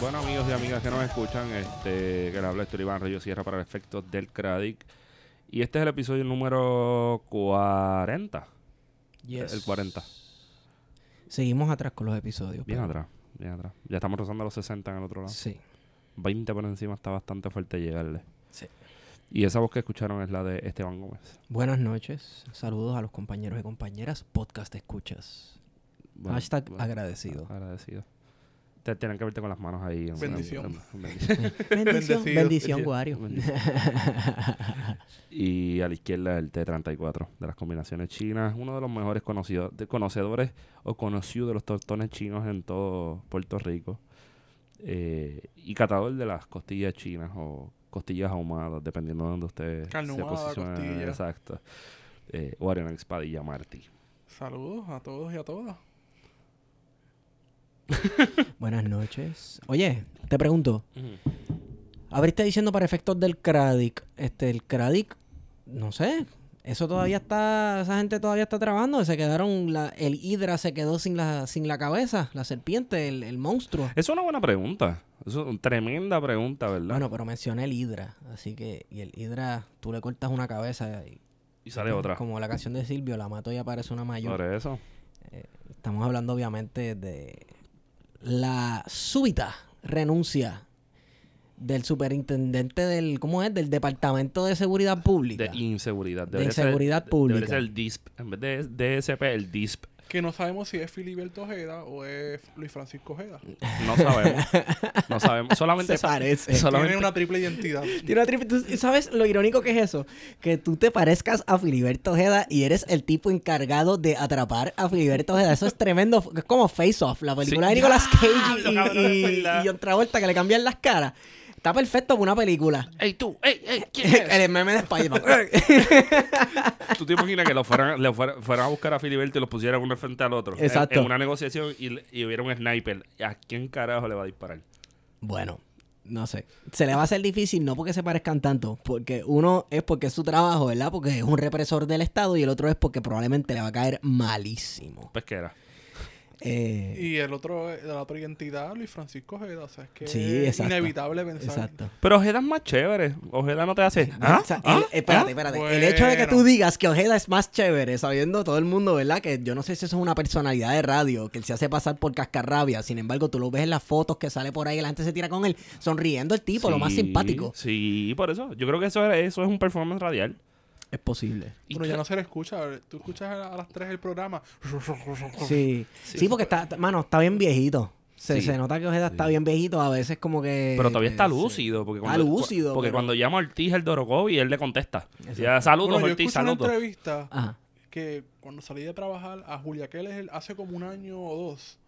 Bueno, amigos y amigas que nos escuchan, este, que les habla Héctor Iván Rayo Sierra para el efecto del Cradic. Y este es el episodio número 40. Yes. El 40. Seguimos atrás con los episodios. Bien pero- atrás, bien atrás. Ya estamos rozando los 60 en el otro lado. Sí. 20 por encima está bastante fuerte llegarle. Sí. Y esa voz que escucharon es la de Esteban Gómez. Buenas noches. Saludos a los compañeros y compañeras. Podcast escuchas. Bueno, Hashtag bueno, agradecido. Agradecido. Te tienen que verte con las manos ahí. en- Bendición. en- en- bendición. Bendición, Guario. y a la izquierda el T34 de las combinaciones chinas. Uno de los mejores conocidos, de conocedores o conocido de los tostones chinos en todo Puerto Rico. Eh, y catador de las costillas chinas o costillas ahumadas, dependiendo de donde usted Carne se posicione. costilla. Exacto. Eh, Espadilla Martí. Saludos a todos y a todas. Buenas noches. Oye, te pregunto. Abriste diciendo para efectos del Cradic. Este, el Cradic, no sé. Eso todavía está, esa gente todavía está trabajando. Se quedaron, la, el Hidra se quedó sin la, sin la cabeza, la serpiente, el, el monstruo. Es una buena pregunta. Es una tremenda pregunta, ¿verdad? Bueno, pero mencioné el Hidra, así que, y el Hidra, tú le cortas una cabeza y y sale otra. Como la canción de Silvio, la mato y aparece una mayor. Por eso. Estamos hablando obviamente de la súbita renuncia del superintendente del, ¿cómo es? Del Departamento de Seguridad Pública. De inseguridad. De Debería inseguridad pública. Debería ser el DISP. En vez de DSP, el DISP. Que no sabemos si es Filiberto Ojeda o es Luis Francisco Ojeda. No sabemos. No sabemos. Solamente Se parece. Solamente Tiene una triple identidad. Tiene una triple- ¿tú ¿Sabes lo irónico que es eso? Que tú te parezcas a Filiberto Ojeda y eres el tipo encargado de atrapar a Filiberto Ojeda. Eso es tremendo. Es como Face Off, la película Sí. de Nicolas Cage y, y, y John Travolta que le cambian las caras. Está perfecto para una película. ¡Ey, tú! ¡Ey, ey! ¿Quién es? el meme de Spider-Man. ¿Tú te imaginas que lo fueran, le fueran, fueran a buscar a Filiberto y los pusieran uno frente al otro? Exacto. En, una negociación y, y hubiera un sniper. ¿A quién carajo le va a disparar? bueno, no sé. Se le va a hacer difícil no porque se parezcan tanto, porque uno es porque es su trabajo, ¿verdad? Porque es un represor del Estado y el otro es porque probablemente le va a caer malísimo. Pesquera. Eh, Y el otro, la otra identidad, Luis Francisco Ojeda. O sea, es que Sí, es exacto. inevitable pensar. exacto. Pero Ojeda es más chévere. Ojeda no te hace... ¿Ah? O sea, el- ¿Ah? espérate, ¿Ah? espérate. El hecho de que tú digas que Ojeda es más chévere, sabiendo todo el mundo, ¿verdad? Que yo no sé si eso es una personalidad de radio, que él se hace pasar por cascarrabia. Sin embargo, tú lo ves en las fotos que sale por ahí, y la gente se tira con él, sonriendo el tipo, lo más simpático. Sí, por eso. Yo creo que eso, es- eso es un performance radial. Es posible. Que- ya no se le escucha. Tú escuchas a, las 3 el programa. Sí, Sí, sí, porque está, mano, está bien viejito. Se, Sí. se nota que Ojeda está Sí. bien viejito, a veces como que... Pero todavía está eh, lúcido. Porque Está cuando, lúcido, Porque pero- cuando llama a Ortiz el Dorogovi, él le contesta. Ya, saludos, Bueno, yo Ortiz, escuché una saludos. entrevista Ajá. que cuando salí de trabajar a Julia Keller hace como un año o dos.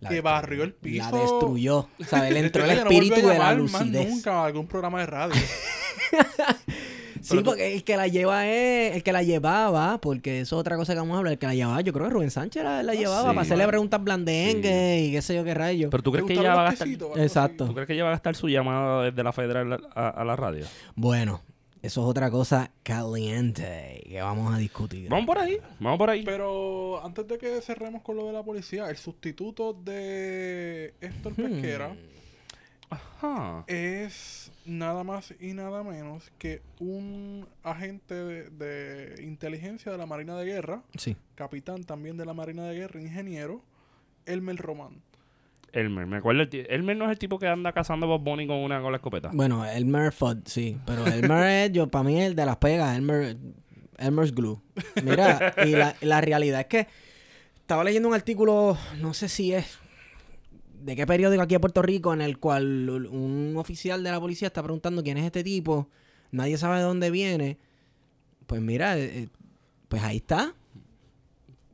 La que barrió el piso. La destruyó. ¿Sabes? Le entró el no espíritu de la llamar más lucidez. nunca a algún programa de radio. Sí, tú- porque el que la lleva es, el que la llevaba, porque eso es otra cosa que vamos a hablar, el que la llevaba, yo creo que Rubén Sánchez la, la llevaba sí. para hacerle preguntas blandengues y qué sé yo qué rayo. Pero tú crees ¿Te que ella va a gastar... Exacto. ¿Tú crees que ella va a gastar su llamada desde la federal a, a la radio? Bueno, eso es otra cosa caliente que vamos a discutir. Vamos por ahí, vamos por ahí. Pero antes de que cerremos con lo de la policía, el sustituto de Héctor Hmm. Pesquera Ajá. es nada más y nada menos que un agente de, de inteligencia de la Marina de Guerra, Sí. capitán también de la Marina de Guerra, ingeniero, Elmer Román. Elmer, me acuerdo. el Elmer no es el tipo que anda cazando Bob Bunny con una con la escopeta. Bueno, Elmer Fudd, sí. Pero Elmer es, yo, para mí, el de las pegas, Elmer, Elmer's Glue. Mira, y la, la realidad es que estaba leyendo un artículo, no sé si es ¿De qué periódico aquí en Puerto Rico en el cual un oficial de la policía está preguntando quién es este tipo? Nadie sabe de dónde viene. Pues mira, eh, eh, pues ahí está.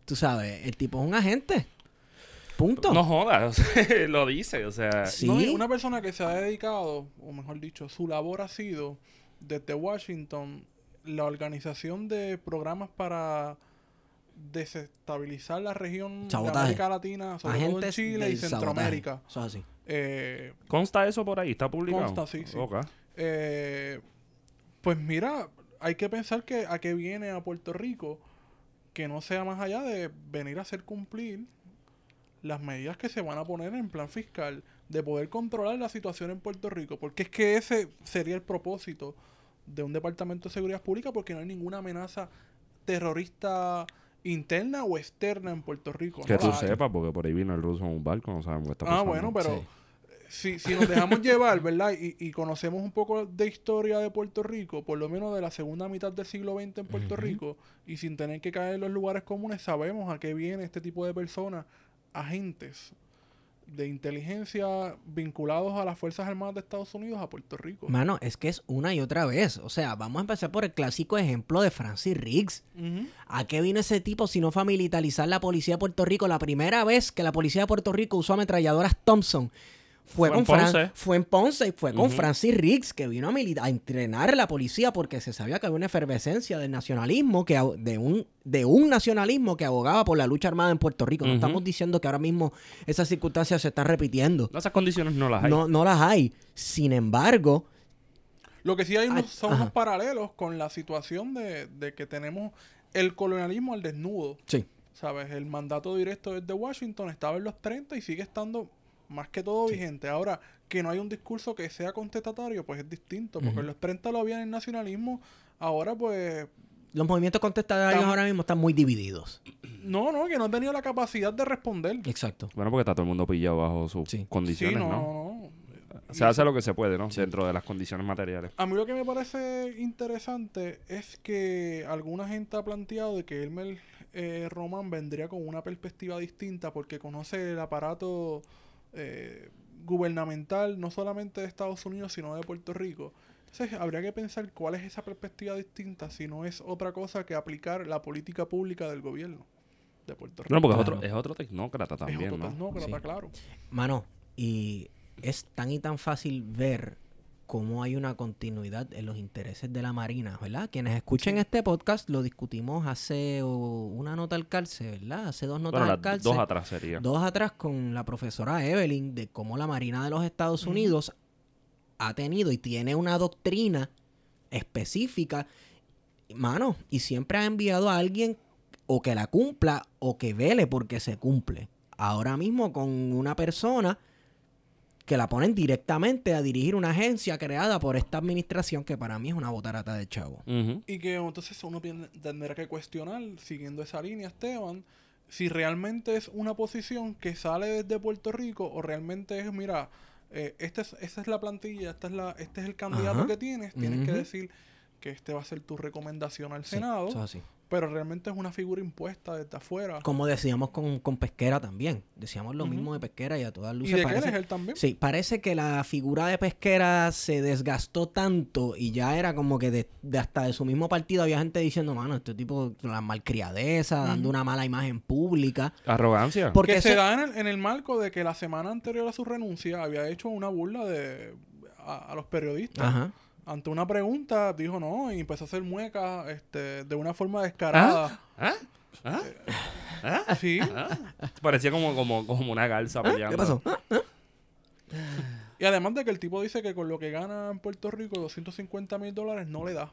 Tú sabes, el tipo es un agente. Punto. No jodas, lo dice, o sea... Sí. No, una persona que se ha dedicado, o mejor dicho, su labor ha sido desde Washington la organización de programas para desestabilizar la región Sabotaje. de América Latina, sobre todo en Agentes Chile y Centroamérica. Eso es así. Eh, ¿Consta eso por ahí? ¿Está publicado? Consta, sí, sí. Ok. eh, pues mira, hay que pensar que a qué viene a Puerto Rico, que no sea más allá de venir a hacer cumplir las medidas que se van a poner en plan fiscal, de poder controlar la situación en Puerto Rico, porque es que ese sería el propósito de un departamento de seguridad pública, porque no hay ninguna amenaza terrorista interna o externa en Puerto Rico. Que no tú sepas, porque por ahí vino el ruso en un barco, no sabemos qué está Ah, pasando. bueno, pero Sí. si, si nos dejamos llevar, ¿verdad? Y, y conocemos un poco de historia de Puerto Rico, por lo menos de la segunda mitad del siglo XX en Puerto. Rico, y sin tener que caer en los lugares comunes, sabemos a qué viene este tipo de personas, agentes de inteligencia vinculados a las Fuerzas Armadas de Estados Unidos a Puerto Rico. Mano, es que es una y otra vez. O sea, vamos a empezar por el clásico ejemplo de Francis Riggs. ¿A qué vino ese tipo si no fue a militarizar la policía de Puerto Rico? La primera vez que la policía de Puerto Rico usó ametralladoras Thompson fue, Fue con en Fran- Ponce. fue en Ponce y fue con. Francis Riggs, que vino a, milita- a entrenar la policía porque se sabía que había una efervescencia del nacionalismo, que, de, un, de un nacionalismo que abogaba por la lucha armada en Puerto Rico. No estamos diciendo que ahora mismo esas circunstancias se están repitiendo. No, esas condiciones no las hay. No, no las hay. Sin embargo, Lo que sí hay unos- Ay, son ajá. unos paralelos con la situación de, de que tenemos el colonialismo al desnudo. sí. ¿Sabes? El mandato directo desde Washington estaba en los 30 y sigue estando más que todo vigente. Ahora, que no hay un discurso que sea contestatario, pues es distinto. Porque en los 30 lo había en el nacionalismo. Ahora, pues. Los movimientos contestatarios ahora mismo están muy divididos. No, no, que no ha tenido la capacidad de responder. Exacto. Bueno, porque está todo el mundo pillado bajo sus Sí. condiciones, sí, no, ¿no? no, no. Se hace lo que se puede, ¿no? Dentro de las condiciones materiales. A mí lo que me parece interesante es que alguna gente ha planteado de que Elmer eh, Román vendría con una perspectiva distinta porque conoce el aparato eh, gubernamental no solamente de Estados Unidos sino de Puerto Rico. Entonces habría que pensar cuál es esa perspectiva distinta si no es otra cosa que aplicar la política pública del gobierno de Puerto Rico. No, porque es, otro, es otro tecnócrata es también, otro ¿no? tecnócrata, Sí. claro. Mano, y es tan y tan fácil ver cómo hay una continuidad en los intereses de la Marina, ¿verdad? Quienes escuchen este podcast lo discutimos hace una nota al calce, ¿verdad? Hace dos notas Bueno, al calce. dos atrás sería. Dos atrás con la profesora Evelyn de cómo la Marina de los Estados. Unidos ha tenido y tiene una doctrina específica, mano, y siempre ha enviado a alguien o que la cumpla o que vele porque se cumple. Ahora mismo con una persona que la ponen directamente a dirigir una agencia creada por esta administración que para mí es una botarata de chavo. Y que entonces uno tendrá que cuestionar, siguiendo esa línea, Esteban, si realmente es una posición que sale desde Puerto Rico o realmente es, mira, eh, esta, es, esta es la plantilla, esta es la, este es el candidato Ajá. que tienes, tienes que decir que este va a ser tu recomendación al Sí, Senado, eso es así. Pero realmente es una figura impuesta desde afuera. Como decíamos con, con Pesquera también. Decíamos lo mismo de Pesquera y a todas ¿Y luces de qué parece- él es él también? Sí, parece que la figura de Pesquera se desgastó tanto y ya era como que de, de hasta de su mismo partido había gente diciendo, mano, este tipo, la malcriadeza, dando una mala imagen pública. Arrogancia. Porque que se da en el, en el marco de que la semana anterior a su renuncia había hecho una burla de a, a los periodistas. Ajá. Ante una pregunta dijo no y empezó a hacer muecas este, de una forma descarada. ¿Ah? ¿Ah? ¿Ah? Sí. ¿Ah? Parecía como, como, como una garza peleando. ¿Qué pasó? Y además de que el tipo dice que con lo que gana en Puerto Rico, 250 mil dólares, no le da.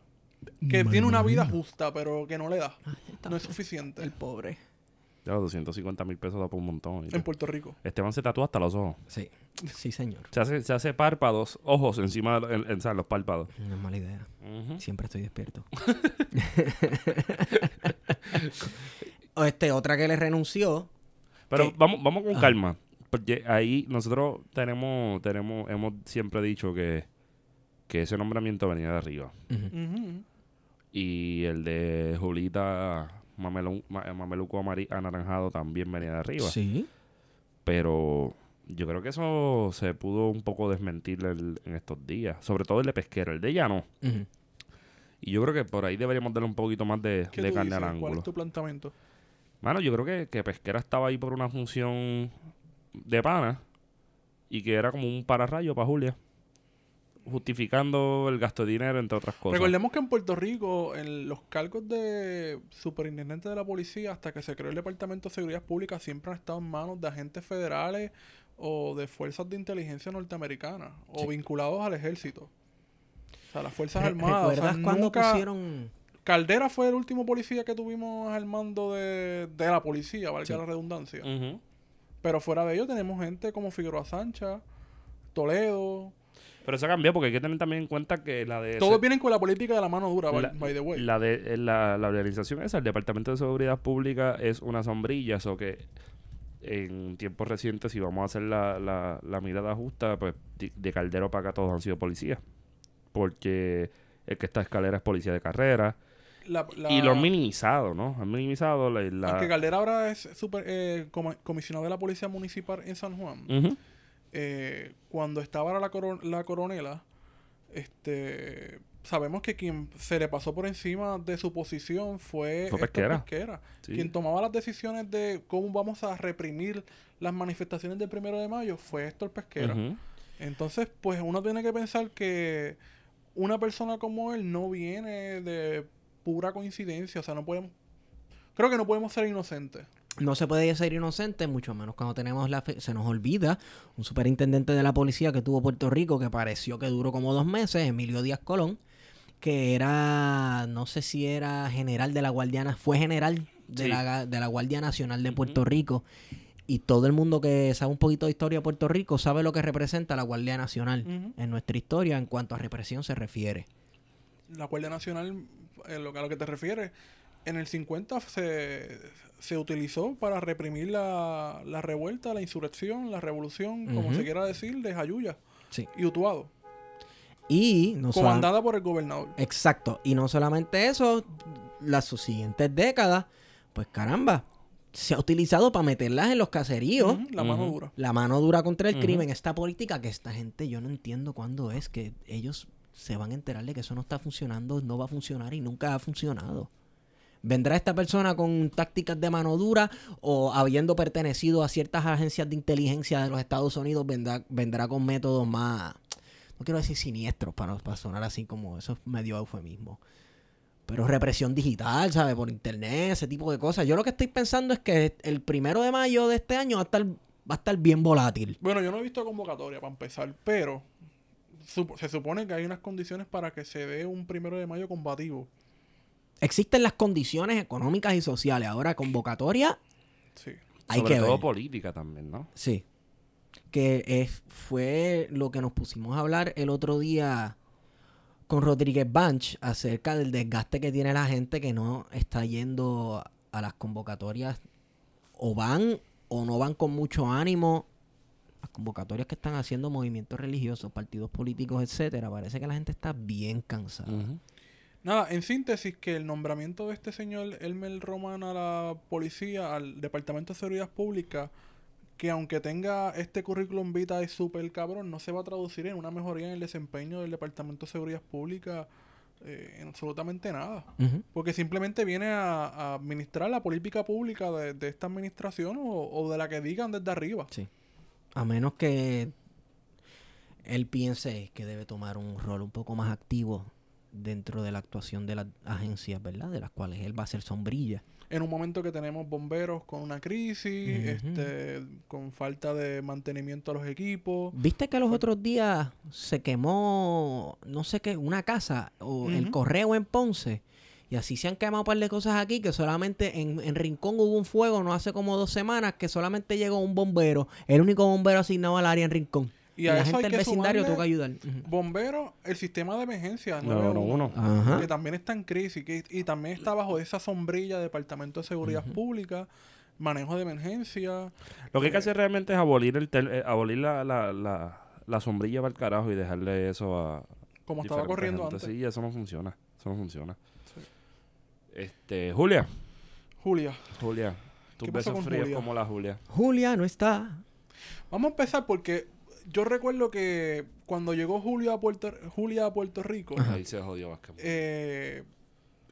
Que tiene una vida justa, pero que no le da. No es suficiente El pobre. Ya, 250 mil pesos da por un montón. en Puerto Rico. Esteban se tatúa hasta los ojos. Sí, sí, señor. Se hace, se hace párpados, ojos encima de los párpados. No es mala idea. Siempre estoy despierto. O este, otra que le renunció. Pero vamos, vamos con Ah. calma. Porque ahí nosotros tenemos, tenemos, hemos siempre dicho que, que ese nombramiento venía de arriba. Y el de Julita Mamelu- Ma- Mameluco Amari- Anaranjado también venía de arriba. Sí. Pero yo creo que eso se pudo un poco desmentir el- en estos días. Sobre todo el de pesquero, el de ella no. Y yo creo que por ahí deberíamos darle un poquito más de, ¿Qué de tú carne dices? al ¿Cuál ángulo. es tu planteamiento? Mano, yo creo que, que Pesquera estaba ahí por una función de pana y que era como un pararrayo para Julia. Justificando el gasto de dinero, entre otras cosas. Recordemos que en Puerto Rico, en los cargos de superintendente de la policía, hasta que se creó el Departamento de Seguridad Pública, siempre han estado en manos de agentes federales o de fuerzas de inteligencia norteamericanas o vinculados al ejército. O sea, las Fuerzas Armadas. o sea, ¿Recuerdas cuando nunca- pusieron Caldera fue el último policía que tuvimos al mando de, de la policía, valga Sí. la redundancia. Pero fuera de ello tenemos gente como Figueroa Sancha, Toledo. Pero eso cambió porque hay que tener también en cuenta que la de... Todos vienen con la política de la mano dura, by, la, by the way. la de la, la organización esa, el Departamento de Seguridad Pública es una sombrilla, eso que en tiempos recientes, si vamos a hacer la, la, la mirada justa, pues de, de Caldero para acá todos han sido policías. Porque el que está a escalera es policía de carrera. La- Y lo han minimizado, ¿no? Han minimizado la... Aunque Caldera ahora es super, eh, comi- comisionado de la Policía Municipal en San Juan, eh, cuando estaba la, coro- la coronela, este, sabemos que quien se le pasó por encima de su posición fue, Fue Héctor Pesquera. Pesquera, Sí. Quien tomaba las decisiones de cómo vamos a reprimir las manifestaciones del primero de mayo fue Héctor Pesquera. Entonces, pues uno tiene que pensar que una persona como él no viene de pura coincidencia. O sea, no podemos. Creo que no podemos ser inocentes. No se puede ser inocente, mucho menos cuando tenemos la fe- se nos olvida un superintendente de la policía que tuvo Puerto Rico que pareció que duró como dos meses, Emilio Díaz Colón, que era, no sé si era general de la Guardia, fue general de, Sí. la, de la Guardia Nacional de. Puerto Rico. Y todo el mundo que sabe un poquito de historia de Puerto Rico sabe lo que representa la Guardia Nacional en nuestra historia en cuanto a represión se refiere. La Guardia Nacional, eh, lo, que- a lo que te refieres, en el 50 se, se utilizó para reprimir la, la revuelta, la insurrección, la revolución, como se quiera decir, de Jayuya Sí. y Utuado, Y no comandada por el gobernador. Exacto. Y no solamente eso, las siguientes décadas, pues caramba, se ha utilizado para meterlas en los caseríos. La mano dura. La mano dura contra el crimen, esta política que esta gente, yo no entiendo cuándo es que ellos se van a enterar de que eso no está funcionando, no va a funcionar y nunca ha funcionado. ¿Vendrá esta persona con tácticas de mano dura o habiendo pertenecido a ciertas agencias de inteligencia de los Estados Unidos vendrá, vendrá con métodos más, no quiero decir siniestros para, para sonar así como eso es medio eufemismo, pero represión digital, ¿sabes? Por internet, ese tipo de cosas. Yo lo que estoy pensando es que el primero de mayo de este año va a estar, va a estar bien volátil. Bueno, yo no he visto convocatoria para empezar, pero supo- se supone que hay unas condiciones para que se dé un primero de mayo combativo. Existen las condiciones económicas y sociales. Ahora, convocatoria, Sí. hay Sobre que todo ver. política también, ¿no? Sí. Que es, fue lo que nos pusimos a hablar el otro día con Rodríguez Banch acerca del desgaste que tiene la gente que no está yendo a las convocatorias o van o no van con mucho ánimo. Las convocatorias que están haciendo movimientos religiosos, partidos políticos, etcétera. Parece que la gente está bien cansada. Nada, en síntesis, que el nombramiento de este señor Elmer Roman a la policía, al Departamento de Seguridad Pública, que aunque tenga este currículum vitae súper cabrón, no se va a traducir en una mejoría en el desempeño del Departamento de Seguridad Pública eh, en absolutamente nada. Porque simplemente viene a, a administrar la política pública de, de esta administración o, o de la que digan desde arriba. Sí. A menos que él piense que debe tomar un rol un poco más activo dentro de la actuación de las agencias, ¿verdad? De las cuales él va a ser sombrilla. En un momento que tenemos bomberos con una crisis, este, con falta de mantenimiento a los equipos. ¿Viste que los otros días se quemó, no sé qué, una casa o el correo en Ponce? Y así se han quemado un par de cosas aquí, que solamente en, en Rincón hubo un fuego no hace como dos semanas, que solamente llegó un bombero, el único bombero asignado al área en Rincón. Y a la eso gente hay del que vecindario tuvo que ayudar. Bomberos, el sistema de emergencia No, no, 911, uno. Ajá. que también está en crisis que- y también está bajo esa sombrilla de Departamento de Seguridad Pública, manejo de emergencia. Lo que hay que hacer realmente es abolir el tel- eh, abolir la, la, la, la sombrilla para el carajo y dejarle eso a Como estaba corriendo gente. antes. Sí, eso no funciona. Eso no funciona. Sí. Este, Julia. Julia, Julia. Tus ¿Qué pasó besos fríos Julia? como la Julia. Julia no está. Vamos a empezar porque yo recuerdo que cuando llegó Julia a Puerto, Julia a Puerto Rico, Ahí se jodió Vázquez. eh,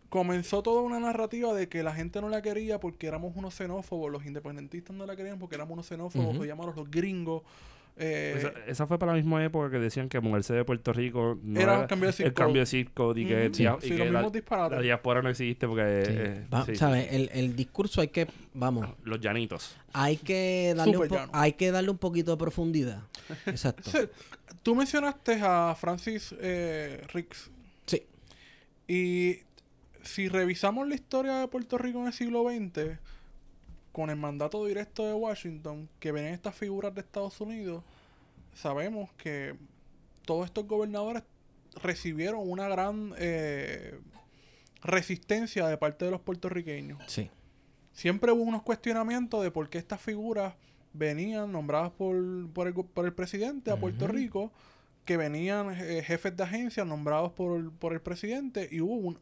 comenzó toda una narrativa de que la gente no la quería porque éramos unos xenófobos, los independentistas no la querían porque éramos unos xenófobos, o llamarlos los gringos. Eh, esa, esa fue para la misma época que decían que moverse de Puerto Rico no Era era, un cambio de zip el cambio de code y que, y Sí, que los la, la diáspora no existe porque Sí. eh, Va- sí, ¿Sabes? El, el discurso hay que, vamos, los llanitos. hay que darle, un hay que darle un poquito de profundidad. Exacto. Sí, Tú mencionaste a Francis eh, Ricks. Sí. Y si revisamos la historia de Puerto Rico en el siglo XX, con el mandato directo de Washington, que ven estas figuras de Estados Unidos, sabemos que todos estos gobernadores recibieron una gran eh, resistencia de parte de los puertorriqueños. Sí. Siempre hubo unos cuestionamientos de por qué estas figuras venían nombradas por, por, el, por el presidente a Puerto. Rico, que venían eh, jefes de agencia nombrados por el presidente, y hubo un,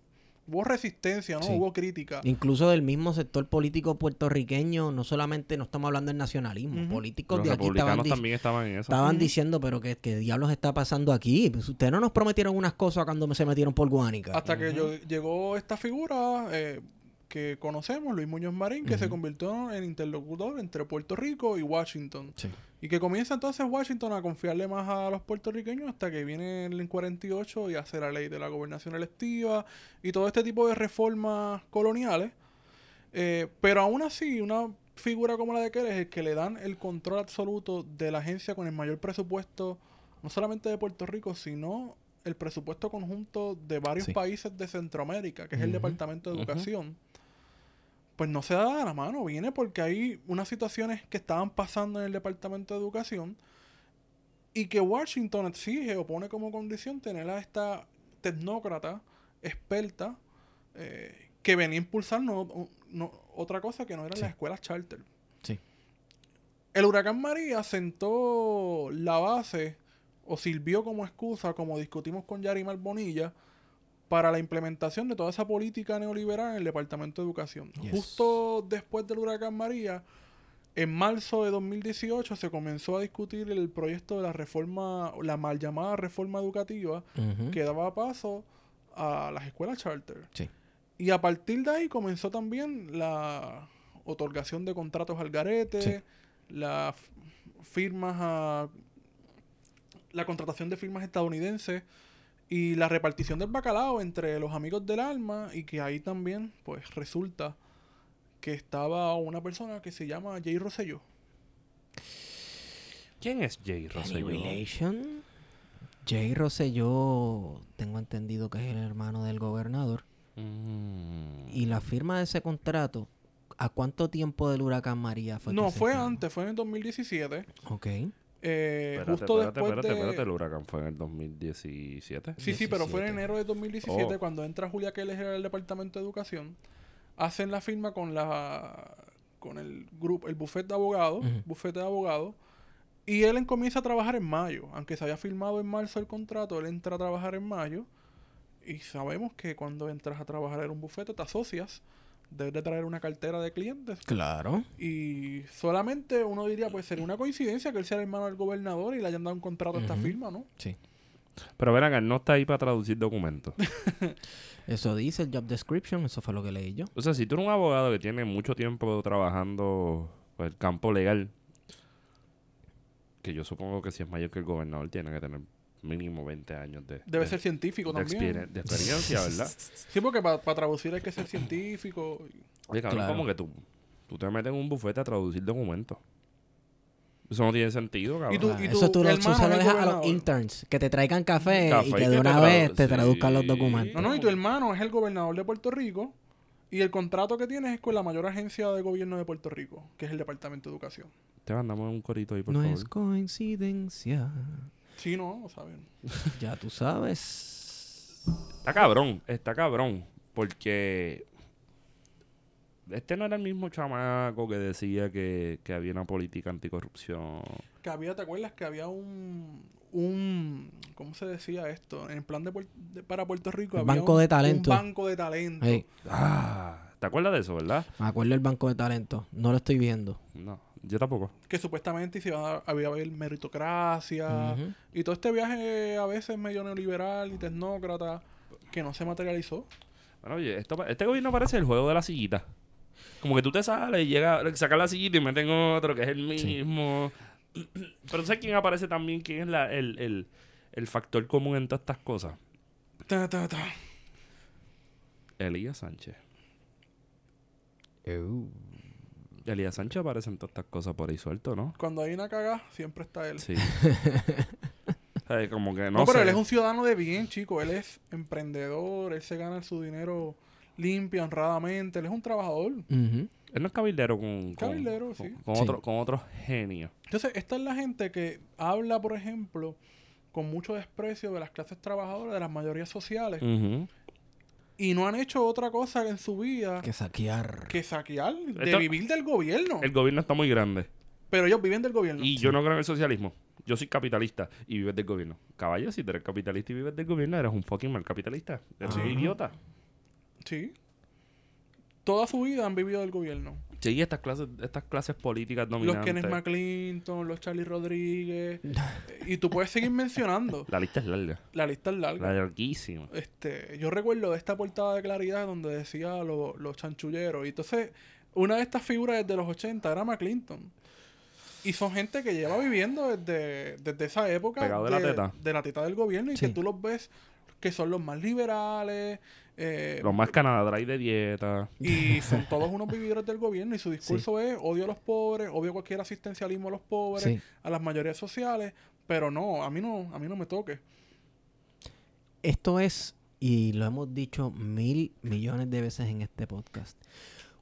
hubo resistencia, ¿no? Sí. Hubo crítica. Incluso del mismo sector político puertorriqueño, no solamente no estamos hablando del nacionalismo, políticos Los de aquí estaban, también estaban en eso. estaban diciendo, pero ¿qué, qué diablos está pasando aquí? Pues ustedes no nos prometieron unas cosas cuando se metieron por Guánica. Hasta que yo- llegó esta figura eh, que conocemos, Luis Muñoz Marín, que se convirtió en interlocutor entre Puerto Rico y Washington. Sí. Y que comienza entonces Washington a confiarle más a los puertorriqueños hasta que viene el 48 y hace la ley de la gobernación electiva y todo este tipo de reformas coloniales. Eh, pero aún así, una figura como la de Kerr es el que le dan el control absoluto de la agencia con el mayor presupuesto, no solamente de Puerto Rico, sino el presupuesto conjunto de varios Sí. países de Centroamérica, que es el. Departamento de. Educación pues no se da de la mano, viene porque hay unas situaciones que estaban pasando en el Departamento de Educación y que Washington exige o pone como condición tener a esta tecnócrata experta eh, que venía a impulsar no- no- otra cosa que no eran Sí. las escuelas charter. Sí. El huracán María sentó la base o sirvió como excusa, como discutimos con Yarimar Bonilla, para la implementación de toda esa política neoliberal en el Departamento de Educación. Yes. Justo después del huracán María, en marzo de 2018 se comenzó a discutir el proyecto de la reforma, la mal llamada reforma educativa, que daba paso a las escuelas charter. Sí. Y a partir de ahí comenzó también la otorgación de contratos al garete, Sí. las firmas a la contratación de firmas estadounidenses y la repartición del bacalao entre los amigos del alma y que ahí también pues resulta que estaba una persona que se llama Jay Rosselló. ¿Quién es Jay Rosselló? relation? Jay Rosselló, tengo entendido que es el hermano del gobernador. Mm. Y la firma de ese contrato, ¿a cuánto tiempo del huracán María fue? No, fue antes, fue en el 2017. Ok. Eh, Espérate, justo espérate, después espérate, de... espérate, el huracán fue en el 2017. Sí, sí, pero fue en 17. enero de 2017 Oh. cuando entra Julia Keller al departamento de educación. Hacen la firma con la con el grupo, el bufete de abogados, bufete de abogados, y él en- comienza a trabajar en mayo, aunque se había firmado en marzo el contrato, él entra a trabajar en mayo, y sabemos que cuando entras a trabajar en un bufete te asocias, debes de traer una cartera de clientes, Claro. y solamente uno diría, pues sería una coincidencia que él sea el hermano del gobernador y le hayan dado un contrato a esta firma, ¿no? Sí. Pero verán, él no está ahí para traducir documentos. Eso dice el job description, eso fue lo que leí yo. O sea, si tú eres un abogado que tiene mucho tiempo trabajando pues, el campo legal, que yo supongo que si es mayor que el gobernador, tiene que tener mínimo 20 años de, Debe de- ser científico de, también. experien- de experiencia, ¿verdad? Sí, porque para traducir hay que ser científico. Oye, cabrón, Claro. como que tú, tú te metes en un bufete a traducir documentos. Eso no tiene sentido, cabrón. Y tú- Ah, eso tú lo, hermano se lo dejas a los interns, que te traigan café, Café y y que de una vez te traduzcan los sí. documentos. No, no, y tu hermano es el gobernador de Puerto Rico. Y el contrato que tienes es con la mayor agencia de gobierno de Puerto Rico, que es el Departamento de Educación. Te mandamos un corito ahí, por no favor. es coincidencia. Sí, no, saben. Ya tú sabes. Está cabrón, está cabrón. Porque este no era el mismo chamaco que decía que, que había una política anticorrupción. Que había, ¿te acuerdas? Que había un. un ¿Cómo se decía esto? En el plan de, para Puerto Rico Un había banco un, de talento. Un banco de talento. Hey, Ah, ¿te acuerdas de eso, verdad? me acuerdo del banco de talento. No lo estoy viendo. No. Yo tampoco. que supuestamente se iba a, había a haber meritocracia y todo este viaje a veces medio neoliberal y tecnócrata que no se materializó. Bueno, oye, esto, este gobierno parece el juego de la sillita. Como que tú te sales y llega, sacas la sillita y meten otro que es el mismo. Pero ¿sabes quién aparece también? ¿Quién es la, el, el, el factor común en todas estas cosas? Ta, ta, ta. Elías Sánchez. Elías Sánchez aparece en todas estas cosas por ahí suelto, ¿no? Cuando hay una caga, siempre está él. Sí. Como que no, No, pero sé. él es un ciudadano de bien, chico. Él es emprendedor, él se gana su dinero limpio, honradamente. Él es un trabajador. Él no es cabildero con, con, Cabildero, con, sí. con Sí. otro, con otro genio. Entonces, esta es la gente que habla, por ejemplo, con mucho desprecio de las clases trabajadoras, de las mayorías sociales, Ujú. Y no han hecho otra cosa en su vida Que saquear. que saquear, de Esto- vivir del gobierno. El gobierno está muy grande. Pero ellos viven del gobierno. Y yo no creo en el socialismo. Yo soy capitalista y vives del gobierno. Caballo, si tú eres capitalista y vives del gobierno, eres un fucking mal capitalista. Eres un Ajá. idiota. Sí. Toda su vida han vivido del gobierno. Sí, estas clases, estas clases políticas Los dominantes. Kenneth McClinton, los Charlie Rodríguez. y tú puedes seguir mencionando. La lista es larga. La lista es larga. Larguísima. Este, yo recuerdo esta portada de Claridad donde decía lo- los chanchulleros. Y entonces, una de estas figuras desde los 80 era McClinton. Y son gente que lleva viviendo desde, desde esa época. Pegado de la teta. de la teta del gobierno. Y Sí. que tú los ves que son los más liberales. Eh, Los más Canadá de dieta. y son todos unos vividores del gobierno. Y su discurso es odio a los pobres, odio cualquier asistencialismo a los pobres, Sí. a las mayorías sociales. Pero no, a mí no, a mí no me toque. Esto es, y lo hemos dicho mil millones de veces en este podcast.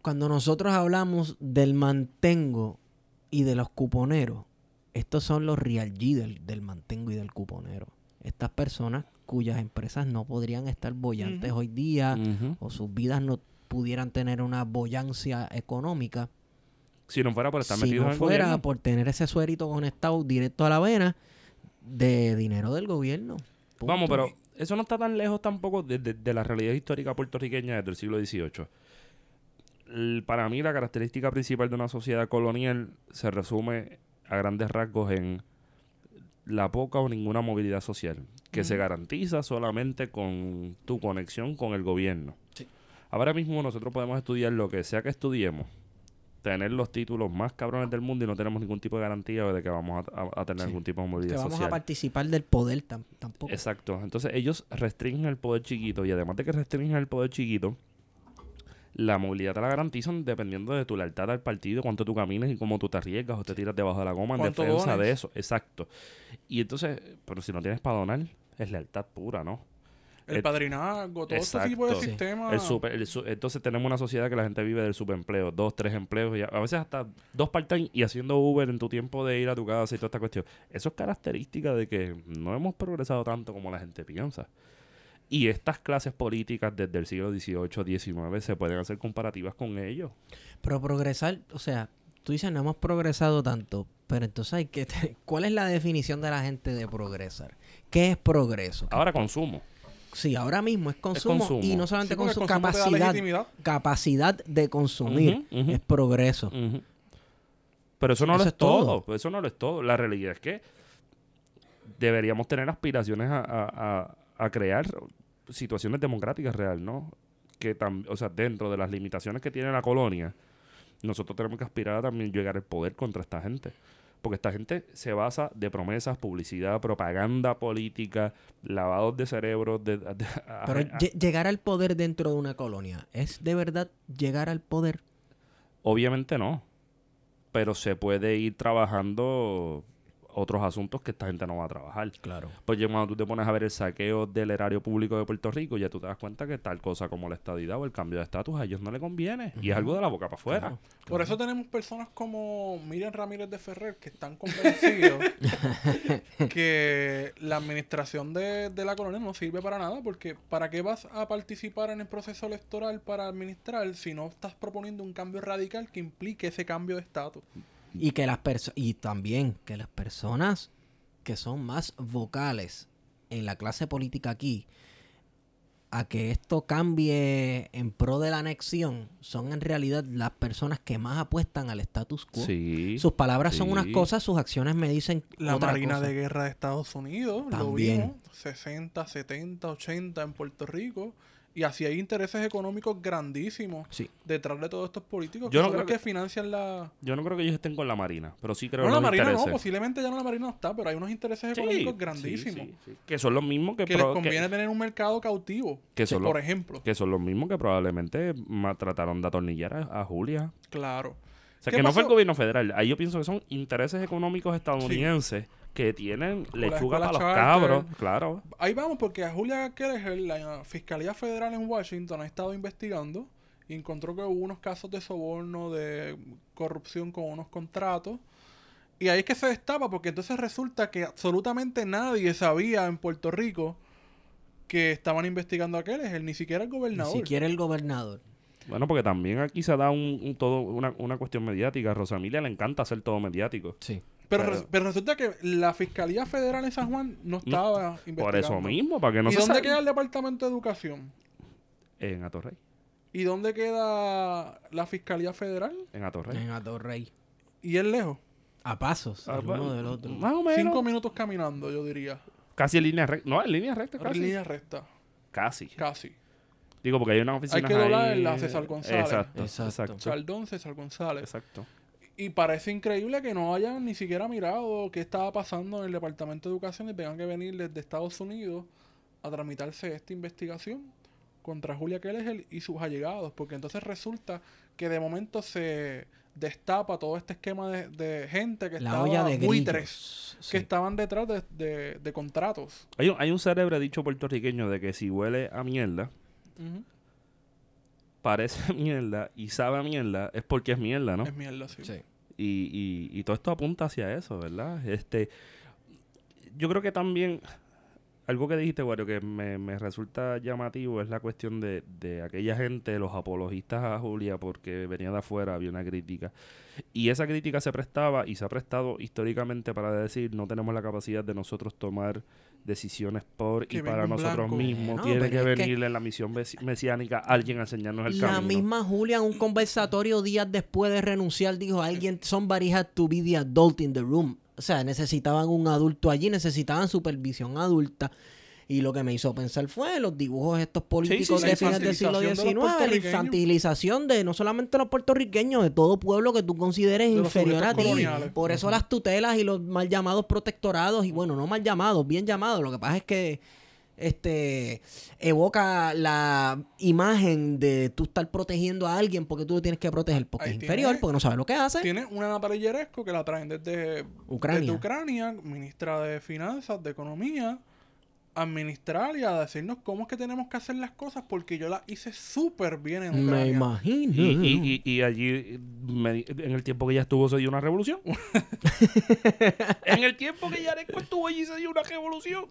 Cuando nosotros hablamos del mantengo y de los cuponeros, estos son los real G del, del mantengo y del cuponero. Estas personas cuyas empresas no podrían estar bollantes hoy día o sus vidas no pudieran tener una boyancia económica Si no fuera por estar si metido no en el fuera gobierno. por tener ese suerito conectado directo a la vena de dinero del gobierno. Punto. Vamos, pero eso no está tan lejos tampoco de, de- de la realidad histórica puertorriqueña desde el siglo XVIII. El- para mí la característica principal de una sociedad colonial se resume a grandes rasgos en la poca o ninguna movilidad social, que se garantiza solamente con tu conexión con el gobierno. Ahora mismo nosotros podemos estudiar lo que sea que estudiemos, tener los títulos más cabrones del mundo y no tenemos ningún tipo de garantía de que vamos a, a- a tener Sí. algún tipo de que movilidad vamos social. a participar del poder tam- tampoco. Exacto. Entonces ellos restringen el poder chiquito y además de que restringen el poder chiquito, la movilidad te la garantizan dependiendo de tu lealtad al partido, cuánto tú camines y cómo tú te arriesgas o te tiras debajo de la goma en ¿Cuánto defensa dones? de eso. Exacto. Y entonces, pero si no tienes para donar, es lealtad pura, ¿no? El El- padrinazgo, todo tipo de Exacto. sistemas. El super- el su- entonces tenemos una sociedad que la gente vive del subempleo, dos, tres empleos, y a, a veces hasta dos part-time y haciendo Uber en tu tiempo de ir a tu casa y toda esta cuestión. Eso es característica de que no hemos progresado tanto como la gente piensa. Y estas clases políticas desde el siglo XVIII, XIX se pueden hacer comparativas con ellos. Pero progresar, o sea, tú dices no hemos progresado tanto, pero entonces hay que... ¿Cuál es la definición de la gente de progresar? ¿Qué es progreso? Ahora consumo. Sí, ahora mismo es consumo, consumo. y no Sí, solamente su consumo da capacidad, capacidad de consumir, es progreso. Pero eso no Eso lo es, es todo. todo. Eso no lo es todo. La realidad es que deberíamos tener aspiraciones a, a- a- a crear situaciones democráticas real, ¿no? Que o sea, dentro de las limitaciones que tiene la colonia, nosotros tenemos que aspirar a también llegar al poder contra esta gente. Porque esta gente se basa de promesas, publicidad, propaganda política, lavados de cerebros. De, Pero a- llegar al poder dentro de una colonia, ¿es de verdad llegar al poder? Obviamente no. Pero se puede ir trabajando otros asuntos que esta gente no va a trabajar. Claro. Pues ya cuando tú te pones a ver el saqueo del erario público de Puerto Rico, ya tú te das cuenta que tal cosa como la estadidad o el cambio de estatus a ellos no le conviene. Y es algo de la boca para afuera. Por eso tenemos personas como Miriam Ramírez de Ferrer que están convencidos que la administración de, de la colonia no sirve para nada porque ¿para qué vas a participar en el proceso electoral para administrar si no estás proponiendo un cambio radical que implique ese cambio de estatus? Y que las personas y también que las personas que son más vocales en la clase política aquí a que esto cambie en pro de la anexión son en realidad las personas que más apuestan al status quo. Sí. Sus palabras son unas cosas, sus acciones me dicen La otra Marina cosa. de Guerra de Estados Unidos, lo También. vimos, 60, 70, 80 en Puerto Rico. Y así hay intereses económicos grandísimos Sí. detrás de todos estos políticos Yo que no creo que financian la... Yo no creo que ellos estén con la Marina, pero sí creo No, en la Marina no, posiblemente ya no la Marina no está, pero hay unos intereses Sí, económicos grandísimos. sí. Que son los mismos que, Que les que- conviene tener un mercado cautivo, que son por los, ejemplo. que son los mismos que probablemente trataron de atornillar a, a Julia. Claro. O sea, ¿Qué que no fue el gobierno federal. Ahí yo pienso que son intereses económicos estadounidenses que tienen lechuga para los charter. cabros. Claro. Ahí vamos, porque a Julia Kelleher, la Fiscalía Federal en Washington, ha estado investigando y encontró que hubo unos casos de soborno, de corrupción con unos contratos. Y ahí es que se destapa, porque entonces resulta que absolutamente nadie sabía en Puerto Rico que estaban investigando a Kelleher, ni siquiera el Ni gobernador. siquiera el gobernador. Bueno, porque también aquí se da un, un todo una, una cuestión mediática. A Rosamilia le encanta hacer todo mediático. Sí. Pero, Pero- res- pero resulta que la Fiscalía Federal en San Juan no estaba investigando. Por eso mismo, para que no ¿Y se dónde queda el Departamento de Educación? En Atorrey. ¿Y dónde queda la Fiscalía Federal? En Atorrey. En Atorrey. Y es lejos. A pasos, el bueno, uno del otro. Más o menos. Cinco minutos caminando, yo diría. Casi en línea recta. No, en línea recta, En casi. línea recta, Casi. casi. Digo, porque hay una oficina que doblar en la César González. Exacto, Exacto. exacto. Saldón, César González. Exacto. Y parece increíble que no hayan ni siquiera mirado qué estaba pasando en el Departamento de Educación y tengan que venir desde Estados Unidos a tramitarse esta investigación contra Julia Kelleher y sus allegados. Porque entonces resulta que de momento se destapa todo este esquema de, de gente que La estaba de buitres, que estaban detrás de, de- de contratos. Hay un, hay un cerebro dicho puertorriqueño de que si huele a mierda. Parece mierda y sabe a mierda, es porque es mierda, ¿no? Es mierda, sí. Sí. Y, y, y todo esto apunta hacia eso, ¿verdad? Este, yo creo que también algo que dijiste, Wario, que me, me resulta llamativo es la cuestión de, de aquella gente, los apologistas a Julia, porque venía de afuera, había una crítica. Y esa crítica se prestaba y se ha prestado históricamente para decir no tenemos la capacidad de nosotros tomar decisiones por y para nosotros blanco. mismos. Bueno, Tiene que es que- en la misión mesi- mesiánica alguien a enseñarnos el La camino. misma Julia en un conversatorio días después de renunciar dijo alguien, somebody had to be the adult in the room. O sea, necesitaban un adulto allí, necesitaban supervisión adulta. Y lo que me hizo pensar fue los dibujos estos políticos sí, de fines del siglo de XIX, la infantilización de no solamente los puertorriqueños, de todo pueblo que tú consideres De inferior a ti. coloniales. Por eso las tutelas y los mal llamados protectorados, y bueno, no mal llamados, bien llamados. Lo que pasa es que este evoca la imagen de tú estar protegiendo a alguien porque tú lo tienes que proteger porque Ahí es tiene- inferior, porque no sabe lo que hace. Tiene una Natalia que la traen desde Ucrania. desde Ucrania, ministra de Finanzas, de Economía, administrar y a decirnos cómo es que tenemos que hacer las cosas porque yo las hice súper bien en Ucrania. Me imagino. Y, y, y, y allí, me- en el tiempo que ella estuvo, se dio una revolución. en el tiempo que Yaresco estuvo allí, se dio una revolución.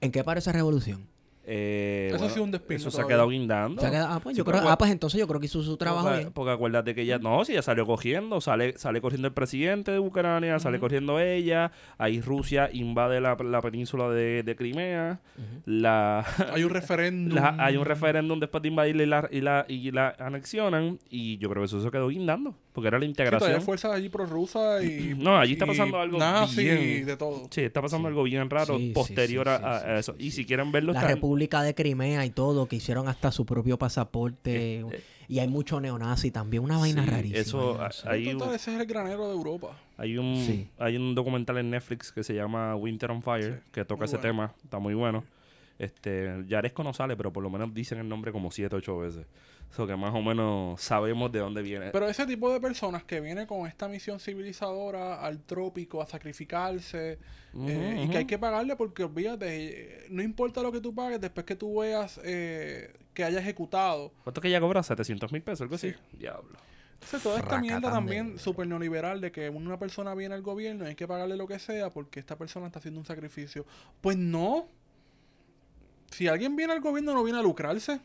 ¿En qué para esa revolución? Eh, Eso sí es un despino Eso se ha quedado guindando. Se ha quedado- ah, pues, Sí, yo creo, ah, pues entonces yo creo que hizo su trabajo porque, bien. porque acuérdate que ella, no, si ella salió cogiendo, sale, sale corriendo el presidente de Ucrania, sale corriendo ella, ahí Rusia invade la, la península de, de Crimea, la, Hay un referéndum. la- hay un referéndum después de invadirla y la, y la, y la anexionan, y yo creo que eso se quedó guindando, porque era la Sí, integración. hay fuerzas allí prorrusas y. No, allí está pasando algo nazi bien- y de todo. Sí, está pasando algo bien raro Sí, sí, posterior sí, a, sí, a- sí, a eso. sí, y sí. si quieren verlo, La están- República de Crimea y todo, que hicieron hasta su propio pasaporte. Eh, eh. y hay mucho neonazi también, una vaina Sí, rarísima. eso, no a- sé. ahí- Total, ese es el granero de Europa. Hay un, Sí. hay un documental en Netflix que se llama Winter on Fire, Sí, que toca muy ese bueno. tema, está muy bueno. Este, Yaresco no sale, pero por lo menos dicen el nombre como siete, ocho veces. Eso que más o menos sabemos de dónde viene. Pero ese tipo de personas que viene con esta misión civilizadora al trópico a sacrificarse Ujú, eh, y ujú. que hay que pagarle porque olvídate, no importa lo que tú pagues después que tú veas eh, que haya ejecutado. ¿Cuánto que ella cobra? ¿700 mil pesos? Algo así. Sí. Diablo. Entonces, toda esta Fracatán mierda también súper neoliberal de que una persona viene al gobierno y hay que pagarle lo que sea porque esta persona está haciendo un sacrificio. Pues no. Si alguien viene al gobierno no viene a lucrarse.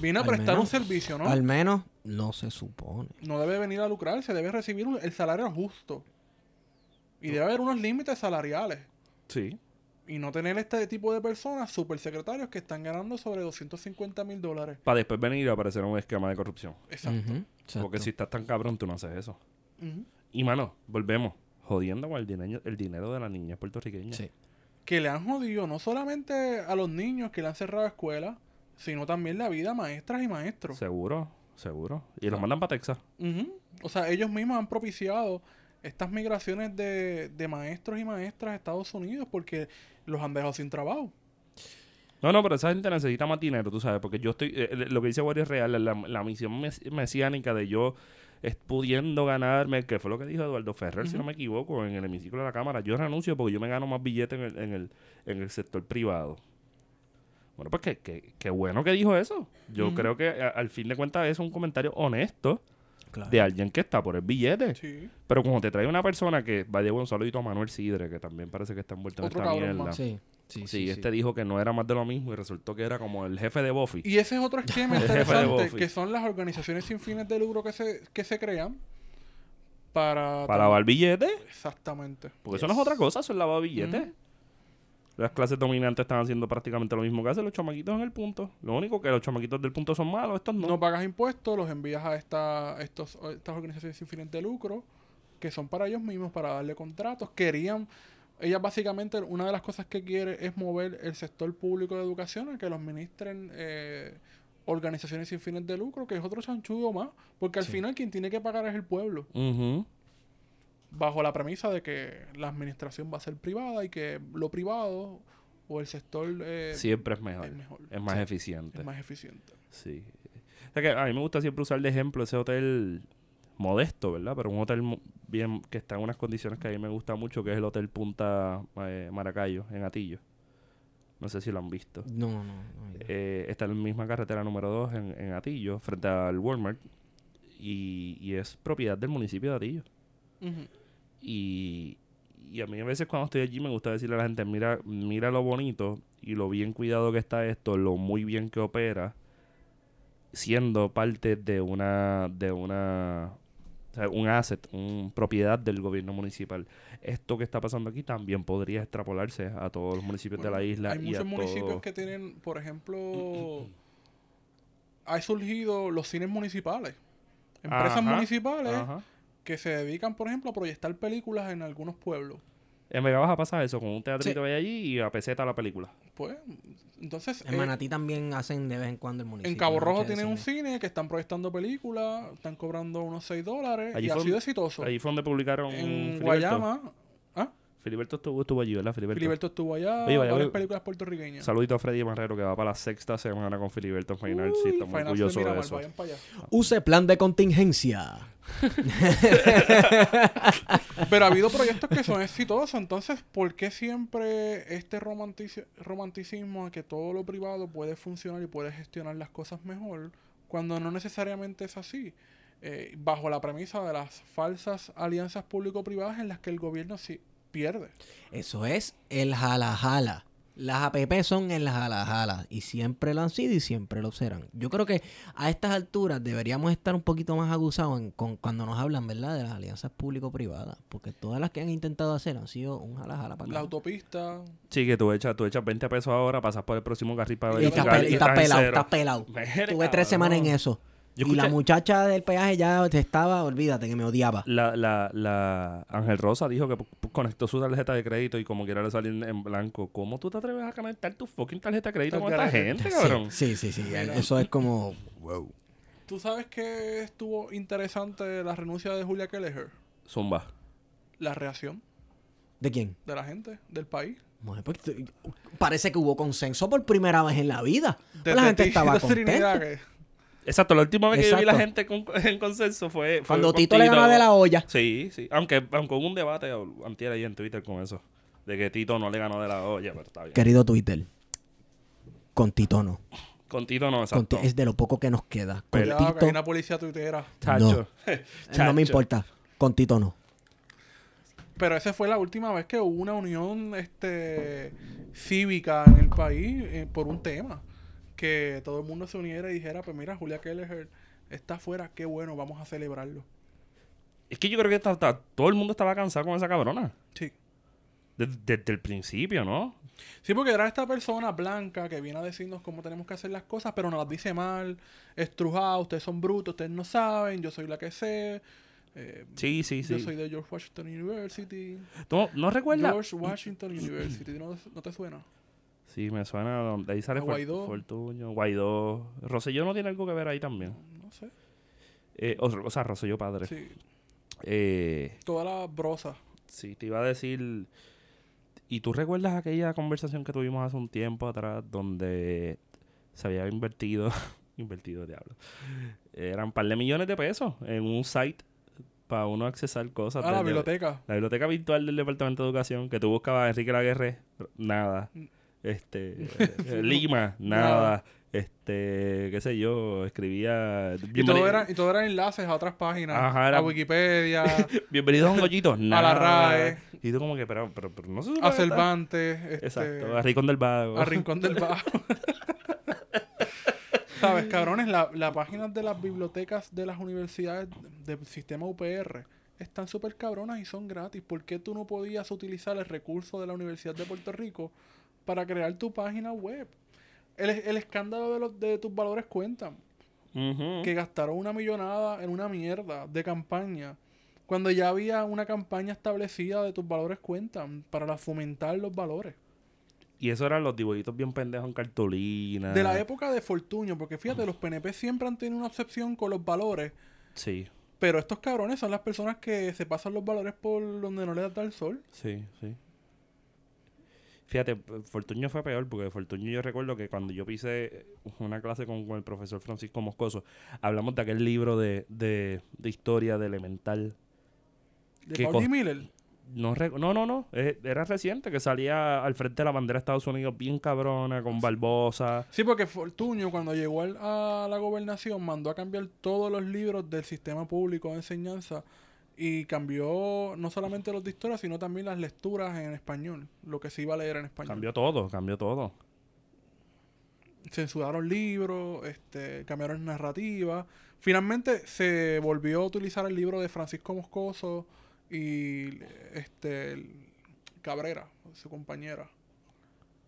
Viene a prestar un servicio, ¿no? Al menos no se supone. No debe venir a lucrarse, debe recibir un- el salario justo. Y debe haber unos límites salariales. Sí. Y no tener este tipo de personas, supersecretarios, que están ganando sobre 250 mil dólares. Para después venir y aparecer un esquema de corrupción. Exacto. Porque exacto. si estás tan cabrón, tú no haces eso. Y mano, volvemos. Jodiendo con el dinero, el dinero de la niña puertorriqueña. Sí. Que le han jodido no solamente a los niños que le han cerrado escuelas, sino también la vida maestras y maestros. Seguro, seguro. Y los Ah. mandan para Texas. Ujú. O sea, ellos mismos han propiciado estas migraciones de, de maestros y maestras a Estados Unidos porque los han dejado sin trabajo. No, no, pero esa gente necesita más dinero, tú sabes, porque yo estoy, eh, eh, lo que dice Wario es real, la, la misión mes- mesiánica de yo es pudiendo ganarme, que fue lo que dijo Eduardo Ferrer, si no me equivoco, en el hemiciclo de la Cámara, yo renuncio porque yo me gano más billetes en el, en el, en el sector privado. Bueno, pues qué, qué- qué bueno que dijo eso. Yo creo que a- al fin de cuentas es un comentario honesto Claro. de alguien que está por el billete. Sí. Pero como te trae una persona que, vaya un saludito a Manuel Sidre, que también parece que está envuelto en esta mierda. Sí, sí, Sí, sí. este dijo que no era más de lo mismo y resultó que era como el jefe de Buffy. Y ese es otro esquema interesante, que son las organizaciones sin fines de lucro que se, que se crean para... Para lavar billetes. Exactamente. Porque eso no es otra cosa, eso es lavar billetes. Las clases dominantes están haciendo prácticamente lo mismo que hacen los chamaquitos en el punto. Lo único que los chamaquitos del punto son malos, estos no. No pagas impuestos, los envías a esta, estos, estas organizaciones sin fines de lucro, que son para ellos mismos, para darle contratos. Querían, ella básicamente, una de las cosas que quiere es mover el sector público de educación a que los ministren eh, organizaciones sin fines de lucro, que es otro chanchudo más, porque al Sí. final quien tiene que pagar es el pueblo. Bajo la premisa de que la administración va a ser privada y que lo privado o el sector eh, Siempre es mejor. es mejor, Es más Sí, eficiente. es más eficiente. Sí. O sea que a mí me gusta siempre usar de ejemplo ese hotel modesto, ¿verdad? Pero un hotel bien que está en unas condiciones que a mí me gusta mucho, que es el Hotel Punta eh, Maracayo, en Atillo. No sé si lo han visto. No, no, no. Eh, está en la misma carretera número 2 en, en Atillo, frente al Walmart. Y, y es propiedad del municipio de Atillo. Ujú. Y, y a mí a veces cuando estoy allí me gusta decirle a la gente, mira, mira lo bonito y lo bien cuidado que está esto, lo muy bien que opera, siendo parte de una, de una, o sea, un asset, una propiedad del gobierno municipal. Esto que está pasando aquí también podría extrapolarse a todos los municipios de la isla Hay y a muchos municipios todo- que tienen, por ejemplo, ha surgido los cines municipales. Empresas Ajá, municipales Ajá. Que se dedican, por ejemplo, a proyectar películas en algunos pueblos. En Vega Baja pasa eso, con un teatrito Sí. hay allí y a peseta la película. Pues, entonces, En eh, Manatí también hacen de vez en cuando el municipio. en Cabo Rojo tienen un cine. que están proyectando películas, están cobrando unos 6 dólares Allí y ha sido exitoso. Ahí fue donde publicaron en. Guayama. Filiberto estuvo, estuvo allí, ¿verdad? Filiberto. Filiberto estuvo allá, Oye, vaya, varias películas puertorriqueñas. Saludito a Freddy Marrero que va para la sexta semana con Filiberto en Final. sí, Uy, estamos Final orgullosos de Miramar, eso. vayan para allá. Use plan de contingencia. Pero ha habido proyectos que son exitosos, entonces, ¿por qué siempre este romantici- romanticismo a que todo lo privado puede funcionar y puede gestionar las cosas mejor cuando no necesariamente es así? Eh, bajo la premisa de las falsas alianzas público-privadas en las que el gobierno sí pierde. Eso es el jala jala. Las APP son el jala jala. Y siempre lo han sido y siempre lo serán. Yo creo que a estas alturas deberíamos estar un poquito más aguzados en- con, cuando nos hablan, ¿verdad? De las alianzas público-privadas. Porque todas las que han intentado hacer han sido un jala jala para La acá. autopista, Sí, que tú echas, tú echas 20 pesos ahora, pasas por el próximo carril para Y pel- y y estás pelado, estás pelado. Tuve tres semanas en eso. Yo y la muchacha del peaje ya te estaba, olvídate, que me odiaba. La, la, la Ángel Rosa dijo que conectó su tarjeta de crédito y como quiera le salió en- blanco. ¿Cómo tú te atreves a conectar tu fucking tarjeta de crédito con esta gente, cabrón? Sí, sí, sí. sí. Eso es como... ¿tú sabes que estuvo interesante la renuncia de Julia Kelleher? Zumba. La reacción ¿De quién? de la gente, del país. Pues, parece que hubo consenso por primera vez en la vida. Desde la gente Tito estaba Trinidad, contenta. Que- Exacto, la última vez que yo vi la gente con- en consenso fue, fue Cuando con Tito le ganó de la olla. Sí, sí. Aunque, aunque hubo un debate antier ahí en Twitter con eso. De que Tito no le ganó de la olla, pero está bien. Querido Twitter, con Tito no. Con Tito no, Con exacto. Es de lo poco que nos queda. Con que Tito hay una policía tuitera. Chacho. no Chacho. me importa. Con Tito no. Pero esa fue la última vez que hubo una unión este cívica en el país eh, por un tema. Que todo el mundo se uniera y dijera, pues mira, Julia Kelleher está afuera, qué bueno, vamos a celebrarlo. Es que yo creo que está- está- todo el mundo estaba cansado con esa cabrona. Sí. Desde, desde el principio, ¿no? Sí, porque era esta persona blanca que viene a decirnos cómo tenemos que hacer las cosas, pero nos las dice mal, estrujado, ustedes son brutos, ustedes no saben, yo soy la que sé. eh, Sí, sí, Yo sí. soy de George Washington University. ¿Tú no recuerdas? George Washington University, ¿no, no te suena? Sí, me suena. De ahí sale Guaidó. Fortuño, Guaidó. Rosselló no tiene algo que ver ahí también. No sé. Eh, o, o sea, Rosselló padre. Sí, Eh, toda la brosa. sí, te iba a decir. ¿Y tú recuerdas aquella conversación que tuvimos hace un tiempo atrás donde se había invertido, invertido, diablo, eran un par de millones de pesos en un site para uno accesar cosas. Ah, la biblioteca. La biblioteca virtual del Departamento de Educación, que tú buscabas Enrique Laguerre, nada. Este, eh, Lima, nada. Este, qué sé yo, escribía... Y todo, era, y todo eran enlaces a otras páginas. Ajá, era- A Wikipedia, Bienvenidos a un gollito, nada. la RAE. Y tú como que, pero, pero, pero no se supone a Cervantes. Este, Exacto, a Ricón del Vago. a Rincón del Bajo. ¿Sabes, cabrones? La, la página de las bibliotecas de las universidades del sistema UPR están súper cabronas y son gratis. ¿Por qué tú no podías utilizar el recurso de la Universidad de Puerto Rico para crear tu página web? El, el escándalo de, los, de tus valores cuentan. Que gastaron una millonada en una mierda de campaña. Cuando ya había una campaña establecida de tus valores cuentan para la- fomentar los valores. Y eso eran los dibujitos bien pendejos en cartulina. De la época de Fortuño, porque fíjate, los PNP siempre han tenido una obsesión con los valores, Sí, pero estos cabrones son las personas que se pasan los valores por donde no les da el sol. sí, sí. Fíjate, Fortuño fue peor porque Fortuño yo recuerdo que cuando yo pisé una clase con, con el profesor Francisco Moscoso, hablamos de aquel libro de, de, de historia de elemental. De ¿Qué Paul G. cos- Miller. No, no, no, no, eh, era reciente que salía al frente de la bandera de Estados Unidos bien cabrona, con Barbosa. Sí, porque Fortuño cuando llegó a la gobernación mandó a cambiar todos los libros del sistema público de enseñanza y cambió no solamente los de historia, sino también las lecturas en español, lo que se iba a leer en español. Cambió todo, cambió todo. censuraron libros, este, cambiaron narrativa. Finalmente se volvió a utilizar el libro de Francisco Moscoso y este el- Cabrera, su compañera.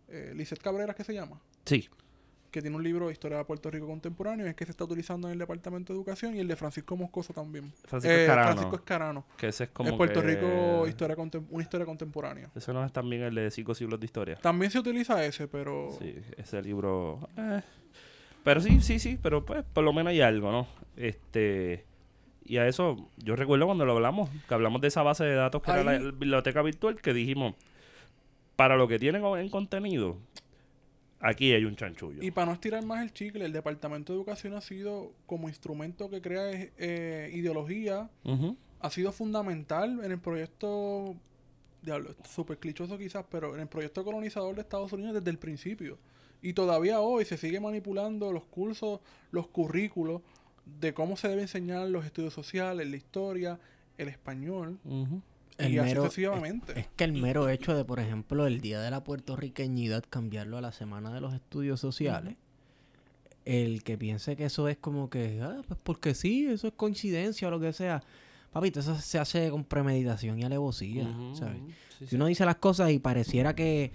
Eh, Lizeth Cabrera, ¿qué se llama? Sí, Que tiene un libro de historia de Puerto Rico contemporáneo, es que se está utilizando en el Departamento de Educación y el de Francisco Moscoso también. Francisco Eh, Escarano. Francisco Escarano. que ese es como es Puerto que- Rico, historia una historia contemporánea. Ese no es también el de cinco siglos de historia. También se utiliza ese, pero... Sí, ese libro. eh. Pero sí, sí, sí, pero pues por lo menos hay algo, ¿no? Este. Y a eso, yo recuerdo cuando lo hablamos, que hablamos de esa base de datos que era la biblioteca virtual, que dijimos, para lo que tienen en contenido, aquí hay un chanchullo. Y para no estirar más el chicle, el Departamento de Educación ha sido como instrumento que crea eh, ideología, ha sido fundamental en el proyecto, diablo, súper clichoso quizás, pero en el proyecto colonizador de Estados Unidos desde el principio. Y todavía hoy se sigue manipulando los cursos, los currículos de cómo se debe enseñar los estudios sociales, la historia, el español. El y así mero- sucesivamente. Es que el mero hecho de, por ejemplo, el Día de la Puertorriqueñidad, cambiarlo a la Semana de los Estudios Sociales, el que piense que eso es como que, ah, pues porque sí, eso es coincidencia o lo que sea. Papito, eso se hace con premeditación y alevosía, ¿sabes? Sí, Si sí. uno dice las cosas y pareciera que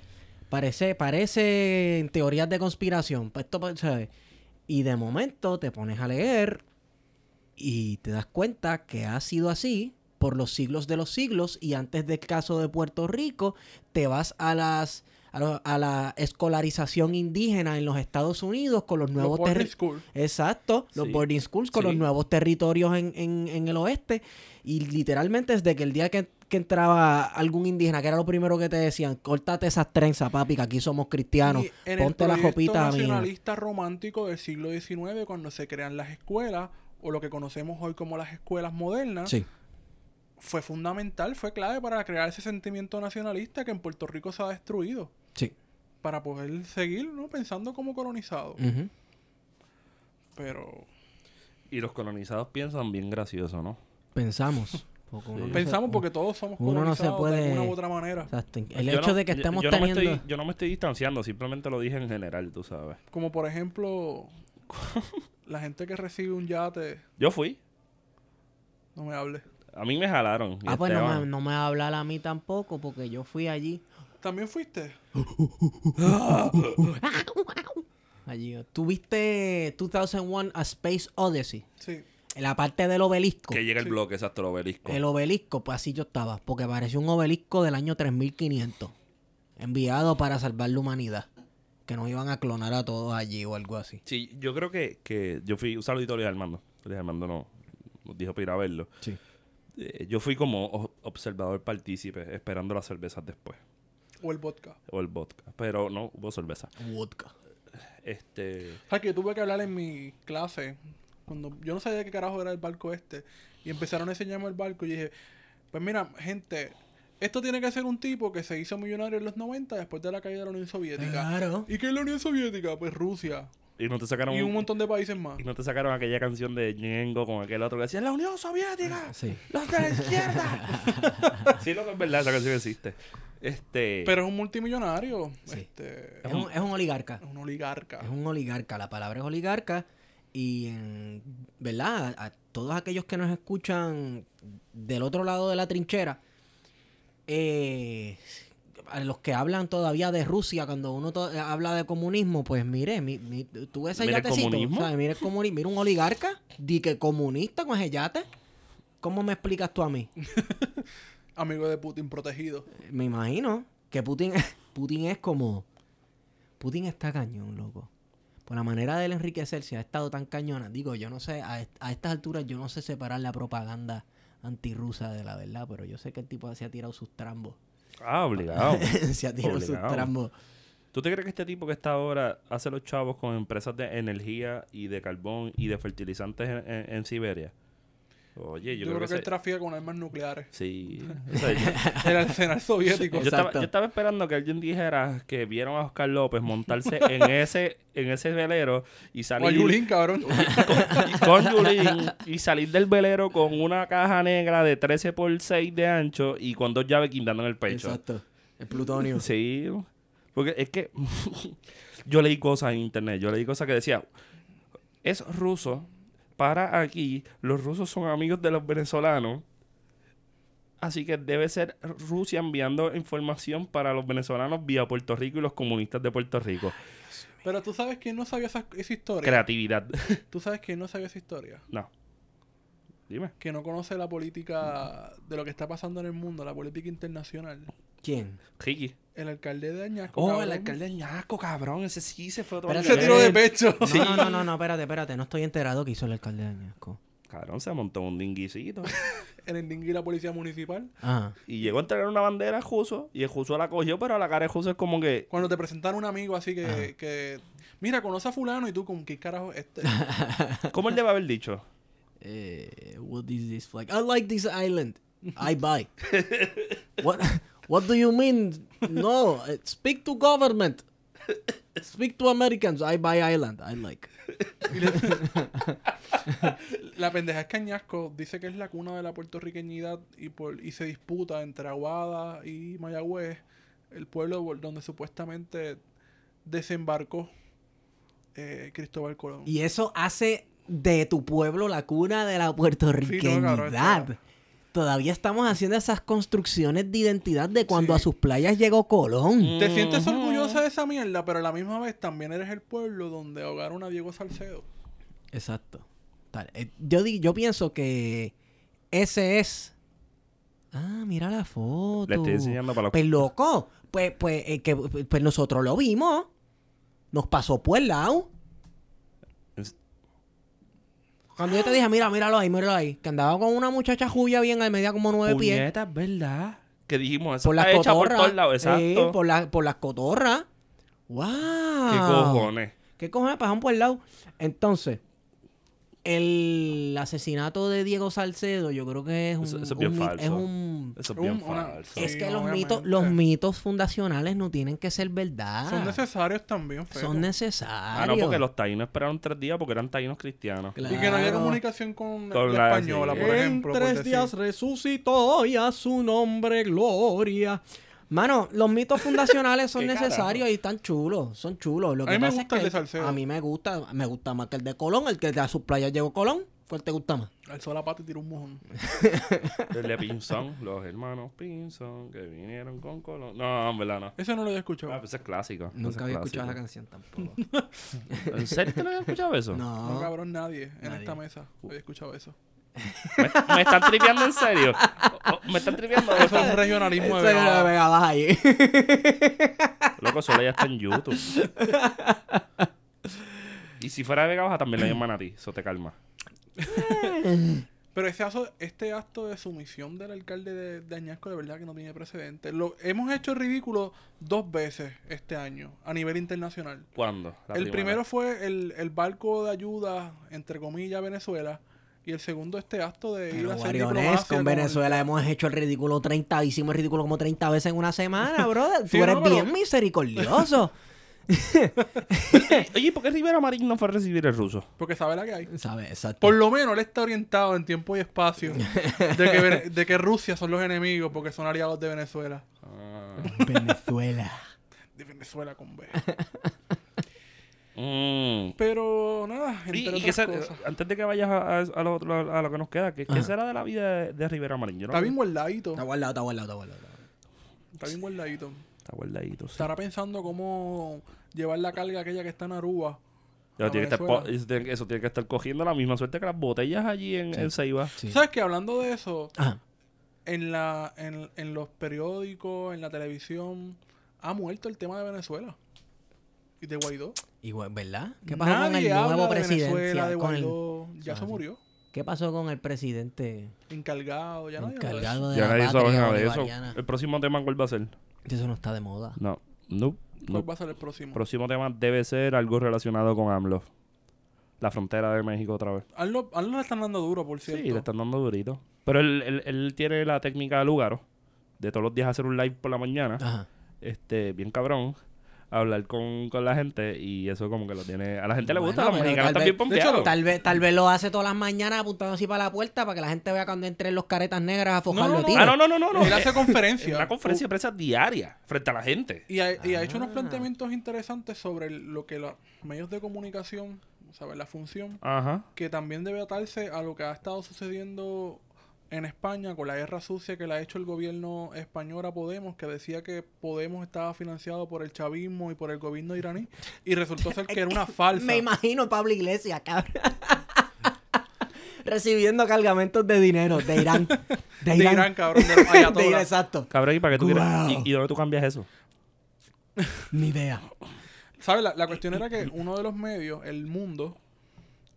parece parece en teorías de conspiración, pues esto, pues, ¿sabes? Y de momento te pones a leer y te das cuenta que ha sido así por los siglos de los siglos y antes del caso de Puerto Rico te vas a las a, lo- a la escolarización indígena en los Estados Unidos con los nuevos boarding terri- school. Exacto, los Sí. boarding schools con Sí. los nuevos territorios en, en- en el oeste. Y literalmente desde que el día que, que entraba algún indígena, que era lo primero que te decían, córtate esas trenzas, papi, que aquí somos cristianos, Y en ponte la jopita mía. nacionalista romántico del siglo XIX, cuando se crean las escuelas, o lo que conocemos hoy como las escuelas modernas, Sí, fue fundamental, fue clave para crear ese sentimiento nacionalista que en Puerto Rico se ha destruido, sí. para poder seguir ¿no? pensando como colonizado. Pero Y los colonizados piensan bien gracioso, ¿no? Pensamos. Porque uno no se- pensamos porque todos somos uno no se colonizados de puede- alguna u otra manera. Exacto. El Yo hecho no- de que yo- estemos yo no me teniendo... estoy- yo no me estoy distanciando, simplemente lo dije en general, tú sabes. Como por ejemplo, la gente que recibe un yate, Yo fui. no me hable. A mí me jalaron. Ah, pues no me, no me va a hablar a mí tampoco porque yo fui allí. ¿También fuiste? allí. ¿Tuviste 2001 A Space Odyssey? Sí. En la parte del obelisco. Que llega el Sí. bloque, exacto, el obelisco. El obelisco, pues así yo estaba. Porque parecía un obelisco del año 3500. Enviado para salvar la humanidad. Que nos iban a clonar a todos allí o algo así. Sí, yo creo que, que yo fui, un saludito a Luis Armando. Luis Armando no, nos dijo para ir a verlo. Sí. Eh, yo fui como observador partícipe, esperando las cervezas después. O el vodka. O el vodka. Pero no hubo cerveza. Vodka. Este. O sea, que yo tuve que hablar en mi clase. Cuando yo no sabía qué carajo era el barco este. Y empezaron a enseñarme el barco. Y dije, pues mira, gente, esto tiene que ser un tipo que se hizo millonario en los 90 después de la caída de la Unión Soviética. Claro. ¿Y qué es la Unión Soviética? Pues Rusia. Y no te sacaron. Y un montón de países más. y no te sacaron aquella canción de Ñengo con aquel otro que decía ¡La Unión Soviética! Sí. ¡Los de la izquierda! sí, lo que es verdad, esa canción existe. Este. Pero es un multimillonario. Sí. Este, Es un, es un oligarca. es un oligarca. Es un oligarca. La palabra es oligarca. Y, en, ¿verdad? A, a todos aquellos que nos escuchan del otro lado de la trinchera, eh, los que hablan todavía de Rusia, cuando uno to- habla de comunismo, pues mire, mi, mi- tú ves ese Mire el yatecito. comunismo. ¿sabes? Mire, el mira un oligarca, di que comunista con ese yate. ¿Cómo me explicas tú a mí? Amigo de Putin protegido. Me imagino que Putin, Putin es como. Putin está cañón, loco. Por la manera de él enriquecerse ha estado tan cañona. Digo, yo no sé, a, est- a estas alturas yo no sé separar la propaganda antirrusa de la verdad, pero yo sé que el tipo se ha tirado sus trambos. Ah, obligado. se ha tirado sus trambos. ¿Tú te crees que este tipo que está ahora hace los chavos con empresas de energía y de carbón y de fertilizantes en, en- en Siberia? Oye, yo, Yo, creo, que, ese- él trafica con armas nucleares. Sí. O sea, yo, El arsenal soviético. yo estaba, Exacto. yo estaba esperando que alguien dijera que vieron a Oscar López montarse en ese en ese velero y O a salir Yulín, cabrón. y con Yulín y salir del velero con una caja negra de 13 por 6 de ancho y con dos llaves quintando en el pecho. Exacto. El plutonio. Sí, porque es que yo leí cosas en internet, yo leí cosas que decía, es ruso, para aquí, los rusos son amigos de los venezolanos, así que debe ser Rusia enviando información para los venezolanos vía Puerto Rico y los comunistas de Puerto Rico. Pero tú sabes quién no sabía esa, esa historia. Creatividad. Tú sabes quién no sabía esa historia. no. Dime. Que no conoce la política de lo que está pasando en el mundo, la política internacional. ¿Quién? Ricky. El alcalde de Añasco. Oh, cabrón, el alcalde de Ñasco, cabrón. Ese sí se fue a tomar Espérate, Se tiró de pecho. No, no, no, no, no, espérate, espérate. No estoy enterado que hizo el alcalde de Añasco. Cabrón, se montó un dinguicito. En el dingui la policía municipal. Ajá. Y llegó a entregar una bandera a Juso. Y el Juso la cogió, pero la cara de Juso es como que. Cuando te presentaron un amigo así que, que mira, conoce a fulano y tú con qué carajo este. ¿Cómo él debe haber dicho? Eh, what is this flag? I like this island. I buy. what? What do you mean? No, eh, speak to government. Speak to Americans. I buy island. I like. La pendeja es que Añasco dice que es la cuna de la puertorriqueñidad y, por, y se disputa entre Aguada y Mayagüez, el pueblo donde supuestamente desembarcó eh, Cristóbal Colón. Y eso hace de tu pueblo la cuna de la Sí, no, puertorriqueñidad. Todavía estamos haciendo esas construcciones de identidad de cuando Sí. a sus playas llegó Colón. Te sientes orgullosa de esa mierda, pero a la misma vez también eres el pueblo donde ahogaron a Diego Salcedo. Exacto. Tal. Eh, Yo, di- yo pienso que ese es. Ah, mira la foto. Le estoy enseñando para los. Pues loco, pues, pues, eh, que, pues nosotros lo vimos. Nos pasó por el lado. Es- Cuando yo te dije, mira, míralo ahí, míralo ahí. Que andaba con una muchacha juya bien, al medía como nueve pies. Puñetas, ¿verdad? Que dijimos, eso Por las hecha por cotorras. todos lados. Sí, Exacto. por, la- por las cotorras. ¡Wow! ¿Qué cojones? ¿Qué cojones pasaron por el lado? Entonces, el asesinato de Diego Salcedo, yo creo que es un. Eso- eso es un bien mi- falso. es un. Eso es Un- bien una- falso. Es Sí, que los mitos, los mitos fundacionales no tienen que ser verdad. Son necesarios también. Ah. Son Ah, necesarios. no, porque los taínos esperaron tres días porque eran taínos cristianos. Y que no Claro. comunicación con, Con la, la- española, sí. por ejemplo. en por tres decir. días resucitó y a su nombre gloria. Mano, los mitos fundacionales son ¿Qué necesarios y están chulos, son chulos. Lo A mí me es gusta el de Salcedo. A mí me gusta, me gusta más que el de Colón, el que a sus playas llegó Colón. ¿Cuál te gusta más? Alzó la pata y tiró un mojón. El de Pinzón, los hermanos Pinzón que vinieron con Colón. No, en verdad no. Ese no lo había escuchado. Ah, pues ese es clásico. Nunca había escuchado esa canción tampoco. ¿En serio te lo habías escuchado eso? No, No. cabrón, nadie en Nadie. esta mesa había escuchado eso. ¿Me, me están tripeando en serio? ¿Me están tripeando? Eso es un regionalismo de lo Vega. pegabas ahí. Loco, solo ya está en YouTube. Y si fuera de Vega Baja, también le llaman a ti. Eso te calma. Pero ese aso- este acto de sumisión del alcalde de, de Añasco de verdad que no tiene precedente. Lo, hemos hecho el ridículo dos veces este año a nivel internacional. ¿Cuándo? La el primera. primero fue el, el barco de ayuda, entre comillas, Venezuela. Y el segundo este acto de ir Pero a hacer con con Venezuela el- hemos hecho el ridículo 30, hicimos el ridículo como 30 veces en una semana, brother. Sí, Tú eres no, pero- bien misericordioso. Oye, ¿por qué Rivera Marín no fue a recibir el ruso? Porque sabe la que hay. ¿Sabes? Exacto. Por lo menos él está orientado en tiempo y espacio de que, de que Rusia son los enemigos porque son aliados de Venezuela. Ah. Venezuela. De Venezuela con B. Mm. Pero nada, entre y que otras se- cosas. antes de que vayas a, a- a lo, otro- a lo que nos queda, ¿qué, qué Ajá. será de la vida de, de Rivera Marín? Yo no Está bien guardadito. Está guardado, está guardado, está guardado. Está bien guardadito. Está guardadito, sí. Estará pensando cómo llevar la carga aquella que está en Aruba. Tiene que estar eso, tiene, que- que estar cogiendo la misma suerte que las botellas allí en, en Ceiba. Sí. ¿Sabes qué? Hablando de eso, Ajá. en, la, en, en los periódicos, en la televisión, ha muerto el tema de Venezuela. Y de Guaidó. Igual, ¿verdad? ¿Qué pasó con el nuevo de presidente? El-. Ya se murió. ¿Qué pasó con el presidente Encargado. Ya nadie encargado de Ya nadie sabe nada de eso. El próximo tema, ¿cuál va a ser? Eso no está de moda. No. No. ¿Cuál no. va a ser el próximo? próximo tema debe ser algo relacionado con AMLO. La frontera de México otra vez. A él no, a él no le están dando duro, por cierto. Sí, le están dando durito. Pero él, él, él tiene la técnica de Lugaro. De todos los días hacer un live por la mañana. Ajá. Este, bien cabrón. Hablar con, con la gente. Y eso como que lo tiene... A la gente le gusta. Bueno, los mexicanos tal están bien vez- de hecho, pompeados. Tal vez, tal vez lo hace todas las mañanas apuntando así para la puerta para que la gente vea cuando entren los caretas negras a fojarlo no, no. tiros. Ah, no, no, no, no. no. Él hace conferencia. una conferencia de prensa diaria frente a la gente. Y ha, y ha hecho unos Ah. planteamientos interesantes sobre lo que los medios de comunicación, ¿sabes? La función, Ajá. que también debe atarse a lo que ha estado sucediendo en España con la guerra sucia que le ha hecho el gobierno español a Podemos, que decía que Podemos estaba financiado por el chavismo y por el gobierno iraní, y resultó ser que era una falsa. Me imagino Pablo Iglesias, cabrón. Recibiendo cargamentos de dinero de Irán. De de Irán. Irán, cabrón, de los. De Irán, exacto. Cabrón, ¿y para qué tú quieres? ¿Y, y dónde tú cambias eso? Ni idea. ¿Sabes? La, la cuestión era que uno de los medios, El Mundo,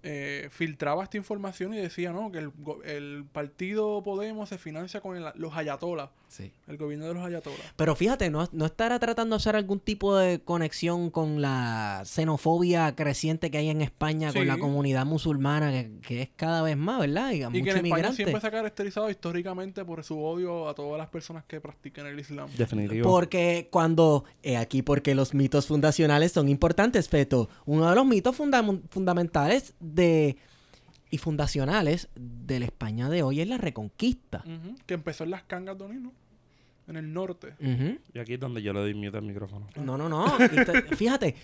eh, filtraba esta información y decía, ¿no? Que el, el partido Podemos se financia con el- los ayatolas, Sí. el gobierno de los ayatolas. Pero fíjate, no, no estará tratando de hacer algún tipo de conexión con la xenofobia creciente que hay en España Sí. con la comunidad musulmana, que, que es cada vez más, ¿verdad? Y, Y mucho que en España siempre se ha caracterizado históricamente por su odio a todas las personas que practican el Islam. Definitivo. Porque cuando, eh, aquí porque los mitos fundacionales son importantes, Feto, uno de los mitos fundam- fundamentales de y fundacionales de la España de hoy es la reconquista. Que empezó en las cangas de Onís, ¿no? En el norte. Y aquí es donde yo le doy mute al micrófono. No, no, no. te- fíjate.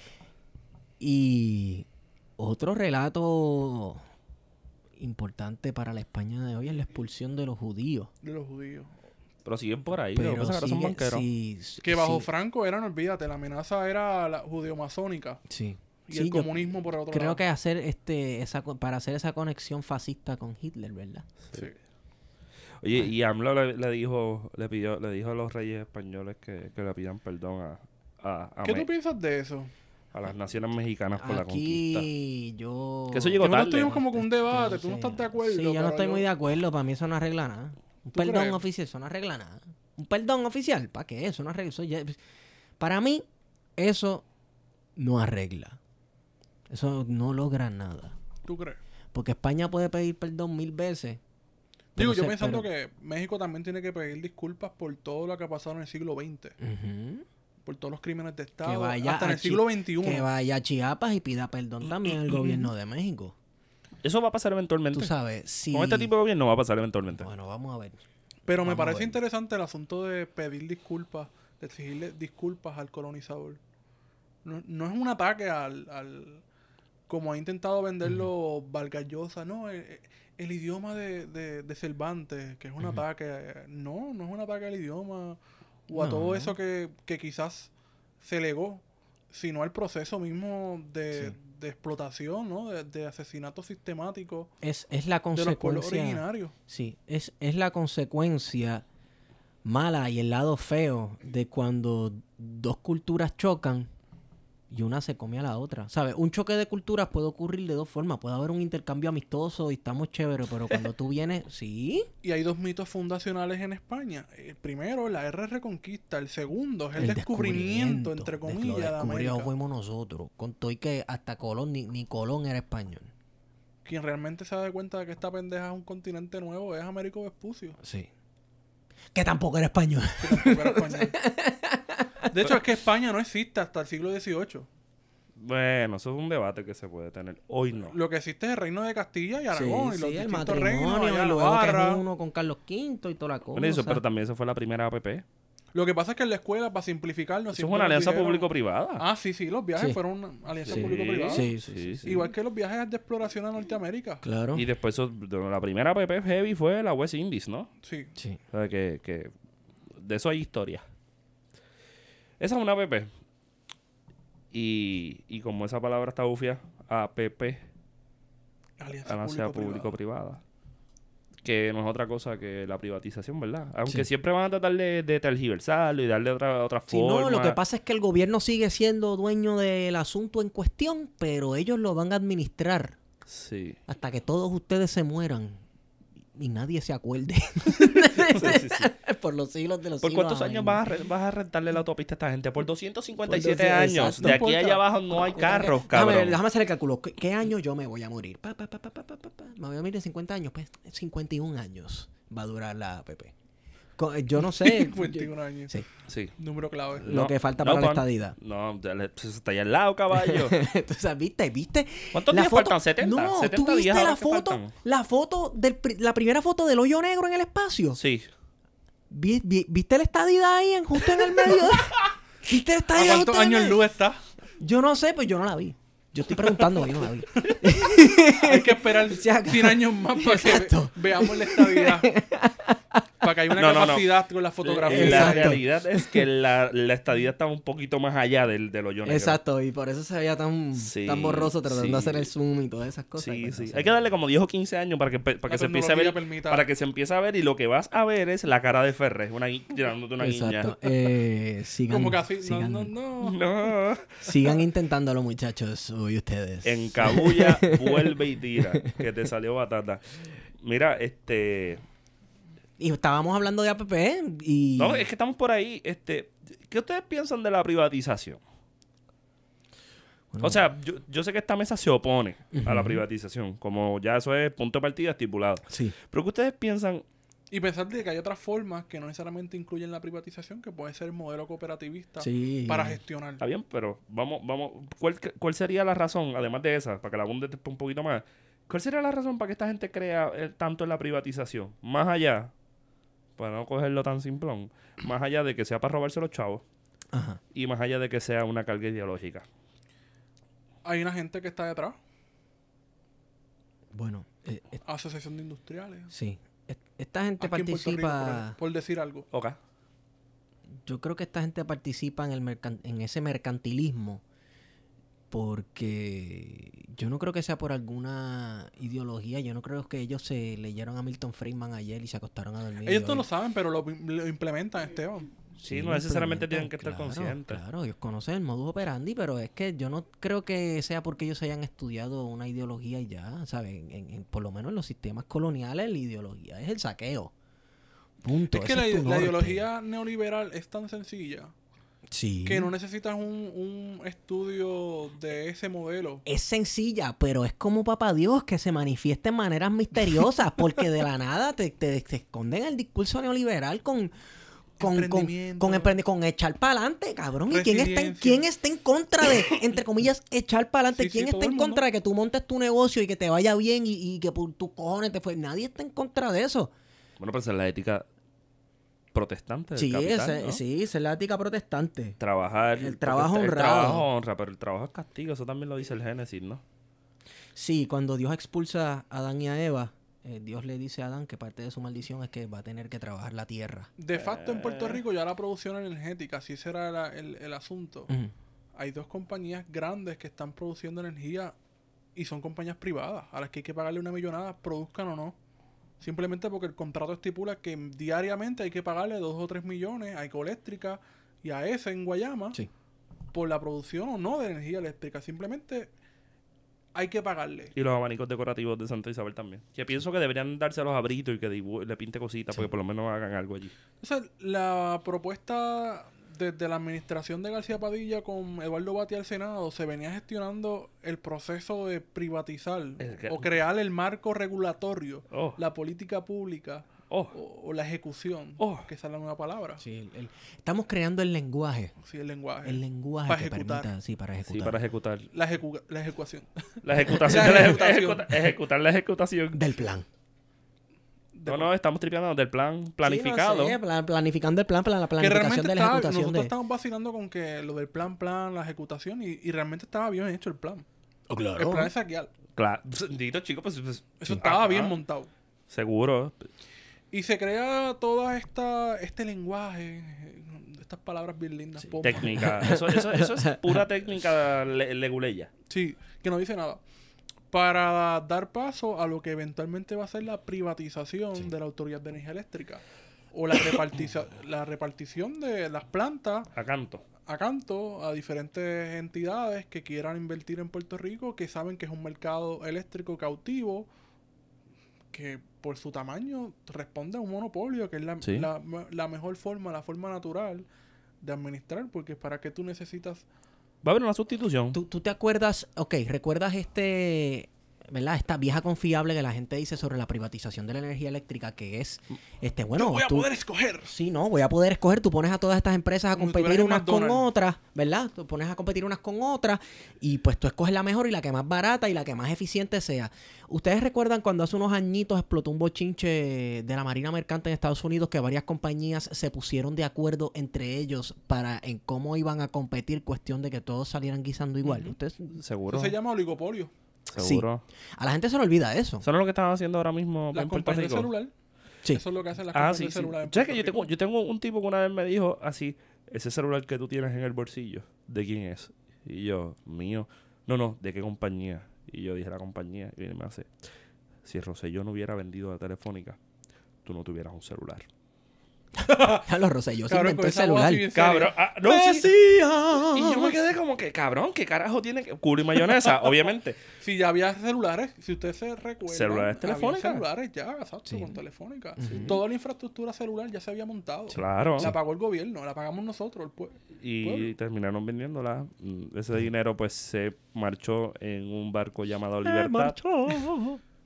Y otro relato importante para la España de hoy es la expulsión de los judíos. De los judíos. Pero siguen por ahí. Pero que ahora son sigue- banqueros. sí, Que bajo sí, Franco era, no olvídate, la amenaza era la judeo-masónica sí. y Sí, el comunismo por el otro creo lado. que hacer este esa para hacer esa conexión fascista con Hitler, ¿verdad? Sí. Oye, y AMLO le, le dijo, le pidió, le dijo a los reyes españoles que, que le pidan perdón a, a, a ¿Qué Me- tú piensas de eso? a las naciones mexicanas por la conquista. Aquí yo Que eso llegó nosotros tarde. tuvimos como que un debate, no tú no estás de acuerdo. Sí, yo no estoy muy de acuerdo. Para mí eso no arregla nada. Un ¿Tú perdón crees? oficial, eso no arregla nada. Un perdón oficial, ¿para qué? Eso no arregla. eso ya- Para mí, eso no arregla. Eso no logra nada. ¿Tú crees? Porque España puede pedir perdón mil veces. Digo, yo pensando pero- que México también tiene que pedir disculpas por todo lo que ha pasado en el siglo XX. Por todos los crímenes de Que Estado. vaya hasta en el siglo XXI. Que vaya a Chiapas y pida perdón también al gobierno de México. Eso va a pasar eventualmente. Tú sabes, si... Con este tipo de gobierno va a pasar eventualmente. Bueno, vamos a ver. Pero me Vamos parece interesante el asunto de pedir disculpas, de exigirle disculpas al colonizador. No, no es un ataque al, al, como ha intentado venderlo Vargas Llosa, no, el, el idioma de, de, de Cervantes, que es un ataque. No, no es un ataque al idioma o a No. todo eso que, que quizás se legó, sino al proceso mismo de, Sí. de explotación, ¿no? De, de asesinato sistemático Es, es la de los consecuencia. Sí, es, es la consecuencia mala y el lado feo de cuando dos culturas chocan y una se come a la otra. ¿Sabes? Un choque de culturas puede ocurrir de dos formas. Puede haber un intercambio amistoso y estamos chéveres, pero cuando tú vienes, sí, Y hay dos mitos fundacionales en España. El primero, la R Reconquista. El segundo es el, descubrimiento, entre de comillas, Lo de descubrió América. fuimos nosotros. Con todo y que hasta Colón, ni, ni Colón era español. Quien realmente se da cuenta de que esta pendeja es un continente nuevo es Américo Vespucio. Sí. Que tampoco era español. que tampoco era español. De hecho, es que España no existe hasta el siglo XVIII. Bueno, eso es un debate que se puede tener. Hoy no. Lo que existe es el reino de Castilla y Aragón. Sí, y los sí, el distintos reinos, matrimonio allá y la luego que es uno con Carlos V y toda la cosa. Bueno, eso, pero también esa fue la primera APP. Lo que pasa es que en la escuela, para simplificarnos... Eso es una alianza dijeron- público-privada. Ah, sí, sí, los viajes Sí. fueron una alianza Sí, público-privada. Sí, sí, sí. sí. Igual que los viajes de exploración a Norteamérica. Claro. Y después, eso- la primera APP heavy fue la West Indies, ¿no? Sí. Sí. O sea, que, que de eso hay historia. Esa es una APP. Y, y como esa palabra está bufia, APP, Alianza público-privada. público-privada. Que no es otra cosa que la privatización, ¿verdad? Aunque Sí. siempre van a tratar de, de tergiversarlo y darle otra, otra Sí, forma. no, lo que pasa es que el gobierno sigue siendo dueño del asunto en cuestión, pero ellos lo van a administrar Sí. hasta que todos ustedes se mueran y nadie se acuerde Sí, sí, sí. por los siglos de los ¿Por siglos. cuántos años vas a, vas a rentarle la autopista a esta gente? Por 257 Por años. 200, De aquí allá abajo no hay carros, cabrón. Déjame, déjame hacer el cálculo. ¿Qué, qué año yo me voy a morir? Pa, pa, pa, pa, pa, pa, pa, pa. Me voy a morir en 50 años. Pues 51 años va a durar la APP. Co- Yo no sé. 51 años. Sí. Sí. Número clave. Lo que falta para la estadidad. No, pues, está ahí al lado, caballo. Entonces, ¿viste? ¿Viste? ¿Cuántos La días foto- faltan? ¿70? No, 70 ¿tú viste la que foto? La foto del la primera foto del hoyo negro en el espacio. Sí. Vi- vi- ¿Viste la estadidad ahí en, justo en el medio? ¿Viste la ¿A estadidad cuántos en años medio? luz está? Yo no sé, pues yo no la vi. Yo estoy preguntando, yo no la vi. Hay que esperar Se acaba. 100 años más para que Exacto. ve- veamos la estabilidad. Para que haya una No, no, no. capacidad con la fotografía. La Exacto. realidad es que la, la estadía estaba un poquito más allá del, del hoyo negro. Exacto, y por eso se veía tan, Sí, tan borroso tratando sí. de hacer el zoom y todas esas cosas. Sí, sí. Hay que darle como 10 o 15 años para que, para que se empiece a ver. permita- Para que se empiece a ver y lo que vas a ver es la cara de Ferrer, una tirándote una Exacto. guiña. Eh, sigan, Como que así. No, sigan, no, no. No. sigan intentándolo, muchachos, hoy ustedes. En cabulla, vuelve y tira. Que te salió batata. Mira, este. Y estábamos hablando de APP y... No, es que estamos por ahí. Este, ¿Qué ustedes piensan de la privatización? Bueno, O sea, yo, yo sé que esta mesa se opone a la privatización, como ya eso es punto de partida estipulado. sí. Pero ¿qué ustedes piensan? Y pensar de que hay otras formas que no necesariamente incluyen la privatización, que puede ser el modelo cooperativista Sí. para gestionar. Está bien, pero vamos, vamos. ¿Cuál, cuál sería la razón, además de esa, para que la abunde un poquito más? ¿Cuál sería la razón para que esta gente crea eh, tanto en la privatización? Más allá, para no cogerlo tan simplón, más allá de que sea para robarse los chavos Ajá. y más allá de que sea una carga ideológica. Hay una gente que está detrás, Bueno, eh, eh, asociación de industriales. sí. Es- Esta gente Aquí en Puerto Rico, participa... por, por decir algo. Ok. Yo creo que esta gente participa en, el mercan- en ese mercantilismo porque yo no creo que sea por alguna ideología. Yo no creo que ellos se leyeron a Milton Friedman ayer y se acostaron a dormir. Ellos no lo saben, pero lo, lo implementan, Esteban. Sí, no necesariamente tienen que estar claro, conscientes. Claro, ellos conocen el modus operandi, pero es que yo no creo que sea porque ellos hayan estudiado una ideología y ya, ¿sabes? En- en- en- por lo menos en los sistemas coloniales la ideología es el saqueo. Punto. es que la, ideología neoliberal es tan sencilla Sí. que no necesitas un, un estudio de ese modelo. es sencilla, pero es como papá Dios que se manifiesta en maneras misteriosas, porque de la nada te, te- te esconden el discurso neoliberal con con, con, con, emprendi- con echar para adelante, cabrón. ¿Y quién está, en, quién está en contra de, entre comillas, echar para adelante? Sí, ¿Quién está en contra de que tú montes tu negocio y que te vaya bien y, y que por tus cojones te fue? Nadie está en contra de eso. Bueno, pero esa es la ética protestante del Sí, capital, ese- ¿no? sí, esa es la ética protestante. Trabajar. El trabajo el honrado. trabajo honra, pero el trabajo es castigo. Eso también lo dice el Génesis, ¿no? Sí, cuando Dios expulsa a Adán y a Eva, eh, Dios le dice a Adán que parte de su maldición es que va a tener que trabajar la tierra. De facto, en Puerto Eh. Rico ya la producción energética, si ese era la- el, el asunto. Hay dos compañías grandes que están produciendo energía y son compañías privadas a las que hay que pagarle una millonada, produzcan o no. Simplemente porque el contrato estipula que diariamente hay que pagarle dos o tres millones a Ecoeléctrica y a ese en Guayama Sí. por la producción o no de energía eléctrica. Simplemente hay que pagarle. Y los abanicos decorativos de Santa Isabel también. Que pienso que deberían dárselos a Brito y que dibu- le pinte cositas porque por lo menos hagan algo allí. Entonces, la propuesta desde la administración de García Padilla con Eduardo Bati al Senado se venía gestionando el proceso de privatizar El o crear el marco regulatorio, Oh, la política pública oh, o, o la ejecución, Oh. que esa es la nueva palabra, Sí, el- el- estamos creando el lenguaje. sí, el lenguaje, El lenguaje Para que ejecutar. permita, sí, para ejecutar. sí, para ejecutar. la, ejecu- la ejecución. La ejecutación La ejecutación. ejecutar la ejecutación. Del plan. No, no, estamos tripeando del plan planificado. Sí, no sé, pla- planificando el plan para la que planificación realmente de la estaba, ejecutación nosotros de... estábamos vacilando con que lo del plan, plan, la ejecución y, y realmente estaba bien hecho el plan. Oh, El plan es saquear. Claro. Dito, chico, pues, pues, Eso sí. estaba bien montado. Seguro. Y se crea toda esta este lenguaje, estas palabras bien lindas. pompa. Técnica. Eso, eso, eso es pura técnica le- leguleya. Sí, que no dice nada. Para dar paso a lo que eventualmente va a ser la privatización de la Autoridad de Energía Eléctrica. O la, repartiza- la repartición de las plantas A canto. a canto a diferentes entidades que quieran invertir en Puerto Rico, que saben que es un mercado eléctrico cautivo, que por su tamaño responde a un monopolio, que es la, Sí. la, la mejor forma, la forma natural de administrar, porque para qué tú necesitas... Va a haber una sustitución. ¿Tú, tú te acuerdas, ok, recuerdas este, ¿verdad? Esta vieja confiable que la gente dice sobre la privatización de la energía eléctrica, que es, este, bueno, Yo voy a tú- poder escoger. Sí, no, voy a poder escoger. Tú pones a todas estas empresas a Como competir unas con otras, ¿verdad? Tú pones a competir unas con otras y pues tú escoges la mejor y la que más barata y la que más eficiente sea. ¿Ustedes recuerdan cuando hace unos añitos explotó un bochinche de la Marina Mercante en Estados Unidos que varias compañías se pusieron de acuerdo entre ellos para en cómo iban a competir, cuestión de que todos salieran guisando igual? Ustedes, Seguro. Eso se llama oligopolio. Seguro. a la gente se le olvida eso. Eso no es lo que están haciendo ahora mismo Las en Puerto compañías de Rico. celular. Sí. Eso es lo que hacen las Ah, compañías sí, de sí. celular. en ¿Sabes que yo tengo, yo tengo un tipo que una vez me dijo así, ese celular que tú tienes en el bolsillo, ¿de quién es? Y yo, mío. No, no, ¿de qué compañía? Y yo dije la compañía. Y viene y me hace, si Rosselló no hubiera vendido la telefónica, tú no tuvieras un celular. Los Rosselló se inventó el celular. Cabrón, ah, no, sí. Y yo me quedé como que, cabrón, ¿qué carajo tiene que...? Culo y mayonesa, obviamente. Si ya había celulares, si usted se recuerda. Celulares telefónicas. celulares ya, exacto, Sí. con telefónica. Toda la infraestructura celular ya se había montado. Claro. La pagó el gobierno, la pagamos nosotros. el pue- Y pueblo. terminaron vendiéndola. Mm, Ese dinero pues se marchó en un barco llamado Libertad.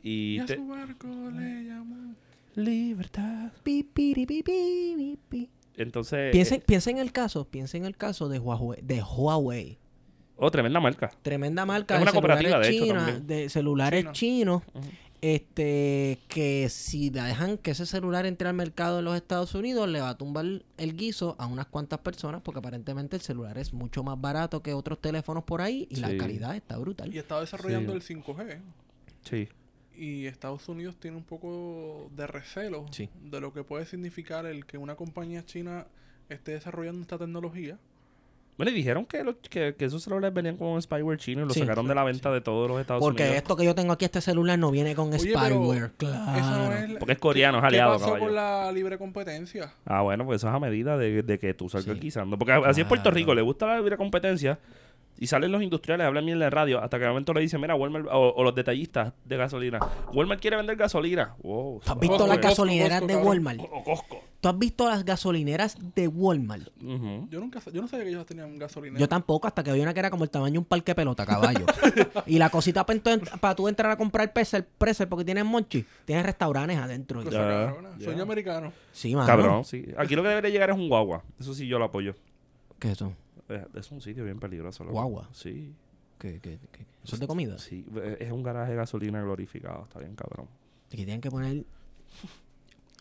Y Y a te- su barco le llamó. Libertad. Pi, pi, pi, pi, pi. Entonces... Piensen, eh, piensen en el caso, piensen en el caso de Huawei, de Huawei. oh, tremenda marca. Tremenda marca Es una cooperativa, de hecho, china- de celulares China. chinos, este que si dejan que ese celular entre al mercado de los Estados Unidos, le va a tumbar el guiso a unas cuantas personas, porque aparentemente el celular es mucho más barato que otros teléfonos por ahí y la calidad está brutal. Y estaba desarrollando Sí. el 5G. Sí. Y Estados Unidos tiene un poco de recelo Sí. de lo que puede significar el que una compañía china esté desarrollando esta tecnología. Bueno, y dijeron que, lo- que, que esos celulares venían con un spyware chino y lo Sí. sacaron de la venta de todos los Estados Porque Unidos. esto que yo tengo aquí, este celular, no viene con Oye, spyware. Eso Claro. no es, Porque es coreano, es ¿qué- aliado, ¿Qué pasó caballo. con la libre competencia? Ah, bueno, pues eso es a medida de, de que tú salgas Sí. guisando. Porque así es Puerto. Rico, le gusta la libre competencia y salen los industriales, hablan bien de radio, hasta que de momento le dicen, mira, Walmart, o, o los detallistas de gasolina, Walmart quiere vender gasolina. Wow, ¿Tú has visto Costco, las gasolineras Costco, de. Walmart? O Costco. ¿Tú has visto las gasolineras de Walmart? Yo nunca yo no sabía que ellos tenían gasolina. Yo tampoco, hasta que vi una que era como el tamaño de un parque de pelota, caballo. y la cosita para tú entrar a comprar Preser, Preser porque tienes monchi, tienes restaurantes adentro. Cabrona. ya. Sueño americano. Sí, mano. Cabrón, sí. Aquí lo que debería llegar es un guagua. Eso sí yo lo apoyo. ¿Qué es eso? Eh, Es un sitio bien peligroso. loco. Guagua. Sí. ¿Qué, qué, es de comida? Sí, es un garaje de gasolina glorificado. Está bien, cabrón. Que tienen que poner...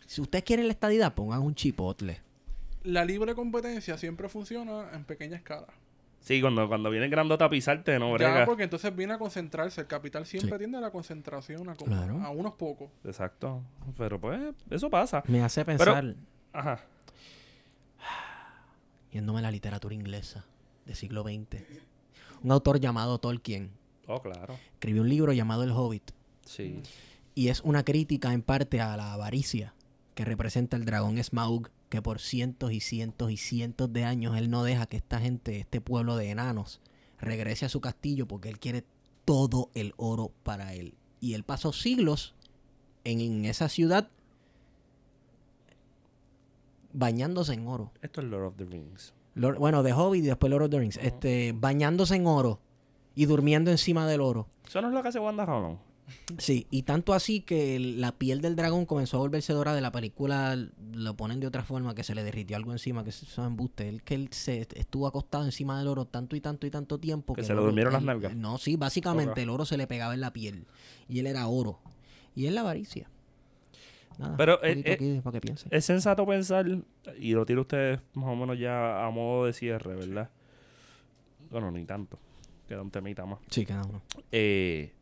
Si ustedes quieren la estadidad, pongan un chipotle. La libre competencia siempre funciona en pequeña escala. Sí, cuando, cuando viene grandota a pisarte, no Ya, brega. porque entonces viene a concentrarse. El capital siempre Sí. tiende a la concentración a, Claro. a unos pocos. Exacto. Pero pues, eso pasa. Me hace pensar, Ajá. Yéndome a la literatura inglesa del siglo XX, un autor llamado Tolkien Oh, claro. escribió un libro llamado El Hobbit Sí. y es una crítica en parte a la avaricia que representa el dragón Smaug, que por cientos y cientos y cientos de años él no deja que esta gente, este pueblo de enanos, regrese a su castillo porque él quiere todo el oro para él. Y él pasó siglos en esa ciudad bañándose en oro. Esto es Lord of the Rings. Lord- bueno, de Hobbit y después Lord of the Rings. Este, bañándose en oro y durmiendo encima del oro. Eso no es lo que hace Wanda Rowland. Sí, y tanto así que la piel del dragón comenzó a volverse dorada. De la película lo ponen de otra forma, que se le derritió algo encima, que eso es embuste. Él, que él se estuvo acostado encima del oro tanto y tanto y tanto tiempo. Que el se le durmieron las nalgas. No, sí, básicamente el oro se le pegaba en la piel. Y él era oro. Y es la avaricia. Nada, Pero, poquito eh, para que piense. Es sensato pensar, y lo tiro ustedes más o menos ya a modo de cierre, ¿verdad? Bueno, ni tanto. Queda un temita más. sí, cada uno. Eh,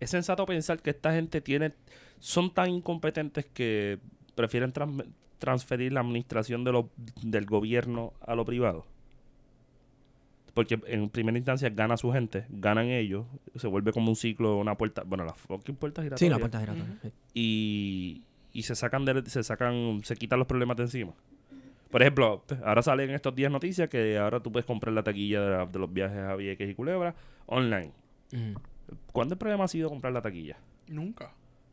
es sensato pensar que esta gente tiene son tan incompetentes que prefieren tran- transferir la administración de lo, del gobierno a lo privado. Porque en primera instancia gana su gente, ganan ellos, se vuelve como un ciclo, una puerta, bueno, la fucking puerta giratoria. Sí, la puerta giratoria. y, y se sacan de, se sacan se quitan los problemas de encima. Por ejemplo, ahora salen estos días noticias que ahora tú puedes comprar la taquilla de, la- de los viajes a Vieques y Culebra online. Ujú. ¿Cuándo el problema ha sido comprar la taquilla? Nunca.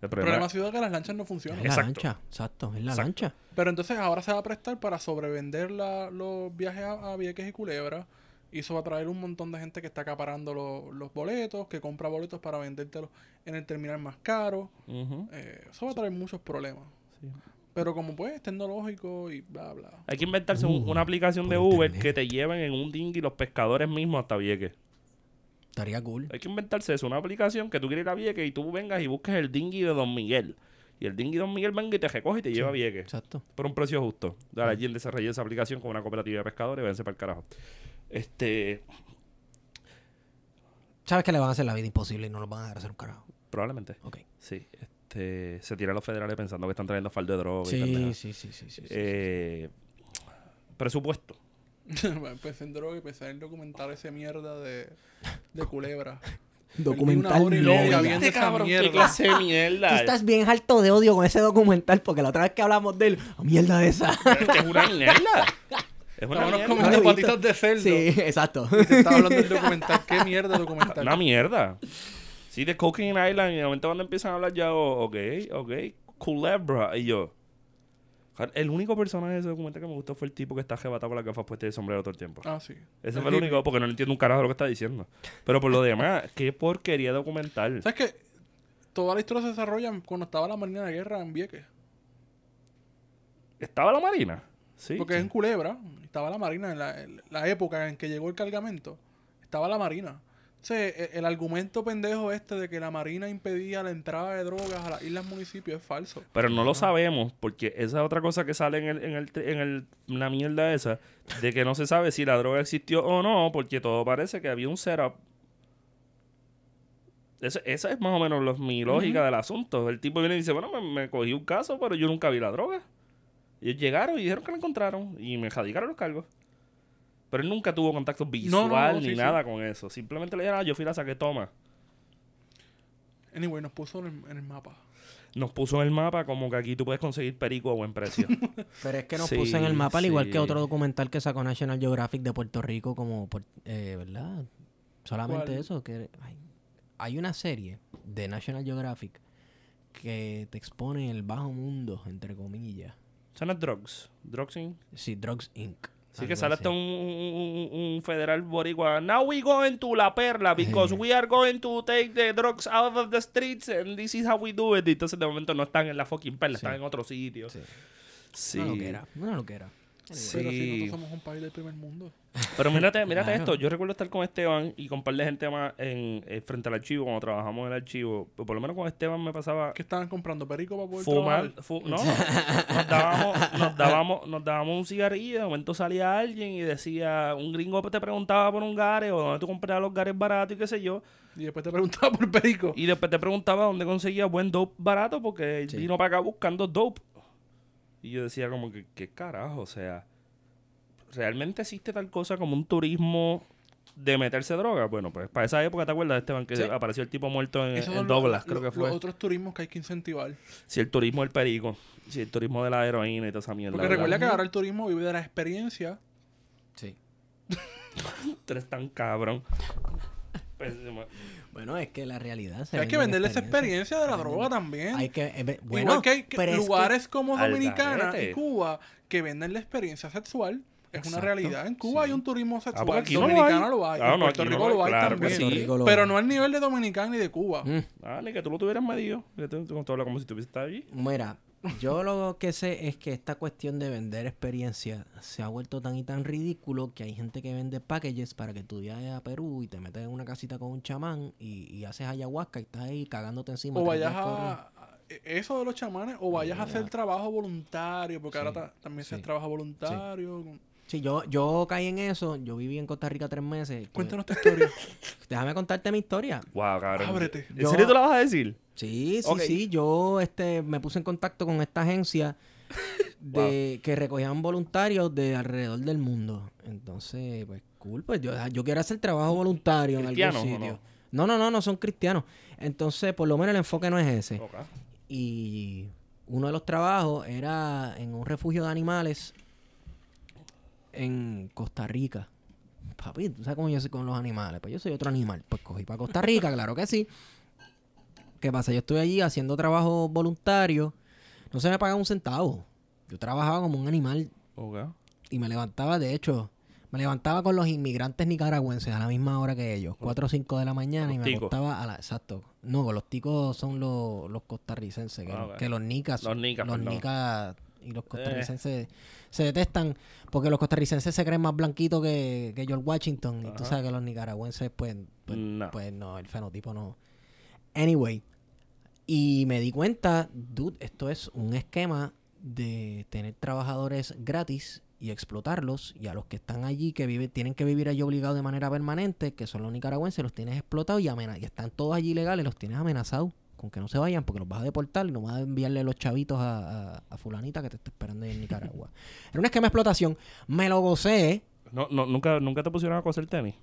El El problema, problema ha sido que las lanchas no funcionan. Es la Exacto. lancha, exacto, es la Exacto. lancha. Pero entonces ahora se va a prestar para sobrevender la- los viajes a, a Vieques y Culebra. Y eso va a traer un montón de gente que está acaparando lo- los boletos, que compra boletos para vendértelos en el terminal más caro. Eh, eso va a traer muchos problemas. sí. Pero como pues es tecnológico y bla bla. Hay que inventarse un- Uh, una aplicación de Uber internet. que te lleven en un dinghy los pescadores mismos hasta Vieques. Estaría cool. Hay que inventarse eso, una aplicación que tú quieres ir a Vieques y tú vengas y busques el dinghy de Don Miguel. Y el dinghy de Don Miguel venga y te recoge y te lleva a Vieques. Exacto. por un precio justo. Ahora, alguien desarrolló esa aplicación con una cooperativa de pescadores y váyanse para el carajo. Este, Sabes que le van a hacer la vida imposible y no nos van a dejar hacer un carajo. probablemente. Ok. Sí. Este, se tiran los federales pensando que están trayendo faldo de droga y Sí, pendejadas. sí, sí, sí, sí, sí. Eh, presupuesto. Empecé en droga y empecé en documentar ese mierda de, de culebra. Documental y mierda. esa cabrón, qué mierda. clase de Tú mierda. estás bien harto de odio con ese documental porque la otra vez que hablamos de él, oh, mierda de esa. Es que es una mierda. Es una mierda. he visto. patitas de cerdo. Sí, exacto. Y te estaba hablando del documental. ¿Qué mierda de documental? Una mierda. Sí, de Cocaine Island. Y de momento cuando empiezan a hablar ya, oh, ok, ok, Culebra. Y yo. El único personaje de ese documental que me gustó fue el tipo que está arrebatado con las gafas puestas y el sombrero todo el tiempo. Ah, sí. Ese fue el único, porque no entiendo un carajo de lo que está diciendo. Pero por lo demás, qué porquería documental. ¿Sabes qué? Toda la historia se desarrolla cuando estaba la Marina de Guerra en Vieques. ¿Estaba la Marina? Sí. Porque es en Culebra. Estaba la Marina en la, en la época en que llegó el cargamento. Estaba la Marina. Entonces, e- el argumento pendejo este de que la Marina impedía la entrada de drogas a las islas municipios es falso. Pero no lo sabemos, porque esa es otra cosa que sale en, el, en, el, en el- la mierda esa, de que no se sabe si la droga existió o no, porque todo parece que había un setup. Esa, esa es más o menos lo- mi lógica del asunto. El tipo viene y dice, bueno, me, me cogí un caso, pero yo nunca vi la droga. Y ellos llegaron y dijeron que la encontraron y me jadicaron los cargos. Pero él nunca tuvo contacto visual no, no, ni sí, nada con eso. Simplemente le dijeron, ah, yo fui y la saqué, toma. Anyway, nos puso en el, en el mapa. Nos puso en el mapa como que aquí tú puedes conseguir perico a buen precio. Pero es que nos Sí, puso en el mapa, al igual que otro documental que sacó National Geographic de Puerto Rico, como, por- eh, ¿verdad? Solamente ¿Cuál? eso. que hay, hay una serie de National Geographic que te expone el bajo mundo, entre comillas. Son las drugs. Drugs Inc. Sí, Drugs Inc. Sí, que sale así. hasta un, un- un- un federal boricua. Now we going to La Perla because we are going to take the drugs out of the streets and this is how we do it. Y entonces de momento no están en la fucking Perla, Sí. están en otro sitio. Sí. Sí. Una loquera, una loquera. Pero si Sí. nosotros somos un país del primer mundo. Pero mírate, mírate Claro. esto. Yo recuerdo estar con Esteban y con un par de gente más en, eh, frente al archivo cuando trabajamos en el archivo. Pues por lo menos con Esteban me pasaba ¿Qué estaban comprando? ¿Perico para poder fumar. fu- no, no. Nos dábamos, nos, dábamos, nos dábamos un cigarrillo y de momento salía alguien y decía, un gringo te preguntaba por un gare o dónde tú comprabas los gares baratos y qué sé yo. Y después te preguntaba por Perico. Y después te preguntaba dónde conseguía buen dope barato porque él Sí. vino para acá buscando dope. Y yo decía como que, ¿qué carajo? O sea, ¿realmente existe tal cosa como un turismo de meterse droga? Bueno, pues para esa época, ¿te acuerdas, Esteban? Que Sí. apareció el tipo muerto en, en los- Douglas, los- creo que Los fue. otros turismos que hay que incentivar. Si el turismo del perico, si el turismo de la heroína y toda esa mierda. Porque ¿verdad? recuerda que ahora el turismo vive de la experiencia. Sí. Tú eres tan cabrón. Pues, Bueno, es que la realidad se hay que vende en venderle esa experiencia de la droga también. Hay que... eh, bueno, Igual que hay que- pero es que- lugares como Dominicana y Cuba que venden la experiencia sexual. Es una realidad. En Cuba Sí. hay un turismo sexual. porque aquí no lo Dominicano hay. lo hay. Ah, en no, Puerto no Rico lo lo hay, claro también. sí. Pero no al nivel de Dominicana ni de Cuba. Mm. Ah, ni que tú lo tuvieras medido. Que tú, tú, tú hablas como si estado allí. Mira, yo lo que sé es que esta cuestión de vender experiencia se ha vuelto tan y tan ridículo que hay gente que vende packages para que tú viajes a Perú y te metes en una casita con un chamán y, y haces ayahuasca y estás ahí cagándote encima. O vayas a... a- Eso de los chamanes, o vayas a hacer trabajo voluntario, porque Sí, ahora ta- también se sí, trabaja voluntario. Sí, yo, yo caí en eso. Yo viví en Costa Rica tres meses. Cuéntanos tu historia. Déjame contarte mi historia. Wow, cabrón. Ábrete. ¿En Yo- serio tú la vas a decir? Sí, sí, sí. Yo este, me puse en contacto con esta agencia de que recogían voluntarios de alrededor del mundo. Entonces, pues, cool. Pues yo, yo quiero hacer trabajo voluntario en algún ¿Cristianos o sitio. No? no, no, no, son cristianos. Entonces, por lo menos el enfoque no es ese. Y uno de los trabajos era en un refugio de animales en Costa Rica. Papi, ¿tú sabes cómo yo soy con los animales? Pues yo soy otro animal. Pues cogí para Costa Rica, claro que sí. ¿Qué pasa? Yo estoy allí haciendo trabajo voluntario. No se me paga un centavo. Yo trabajaba como un animal y me levantaba, de hecho, me levantaba con los inmigrantes nicaragüenses a la misma hora que ellos, 4 o 5 de la mañana y Los me ticos. acostaba a la... Exacto. No, los ticos son los, los costarricenses, que, Ah, ok. que los nicas... Los nicas, Los. Eh. nicas y los costarricenses se detestan porque los costarricenses se creen más blanquitos que, que George Washington y tú sabes que los nicaragüenses pues, pues, No. pues no, el fenotipo no. Anyway, y me di cuenta, dude, esto es un esquema de tener trabajadores gratis y explotarlos y a los que están allí que viven tienen que vivir allí obligados de manera permanente, que son los nicaragüenses, los tienes explotados y, y están todos allí legales, los tienes amenazados con que no se vayan porque los vas a deportar y no vas a enviarle los chavitos a, a- a fulanita que te está esperando en Nicaragua. Era un esquema de explotación, me lo gocé, No, no, nunca, nunca te pusieron a coser tenis.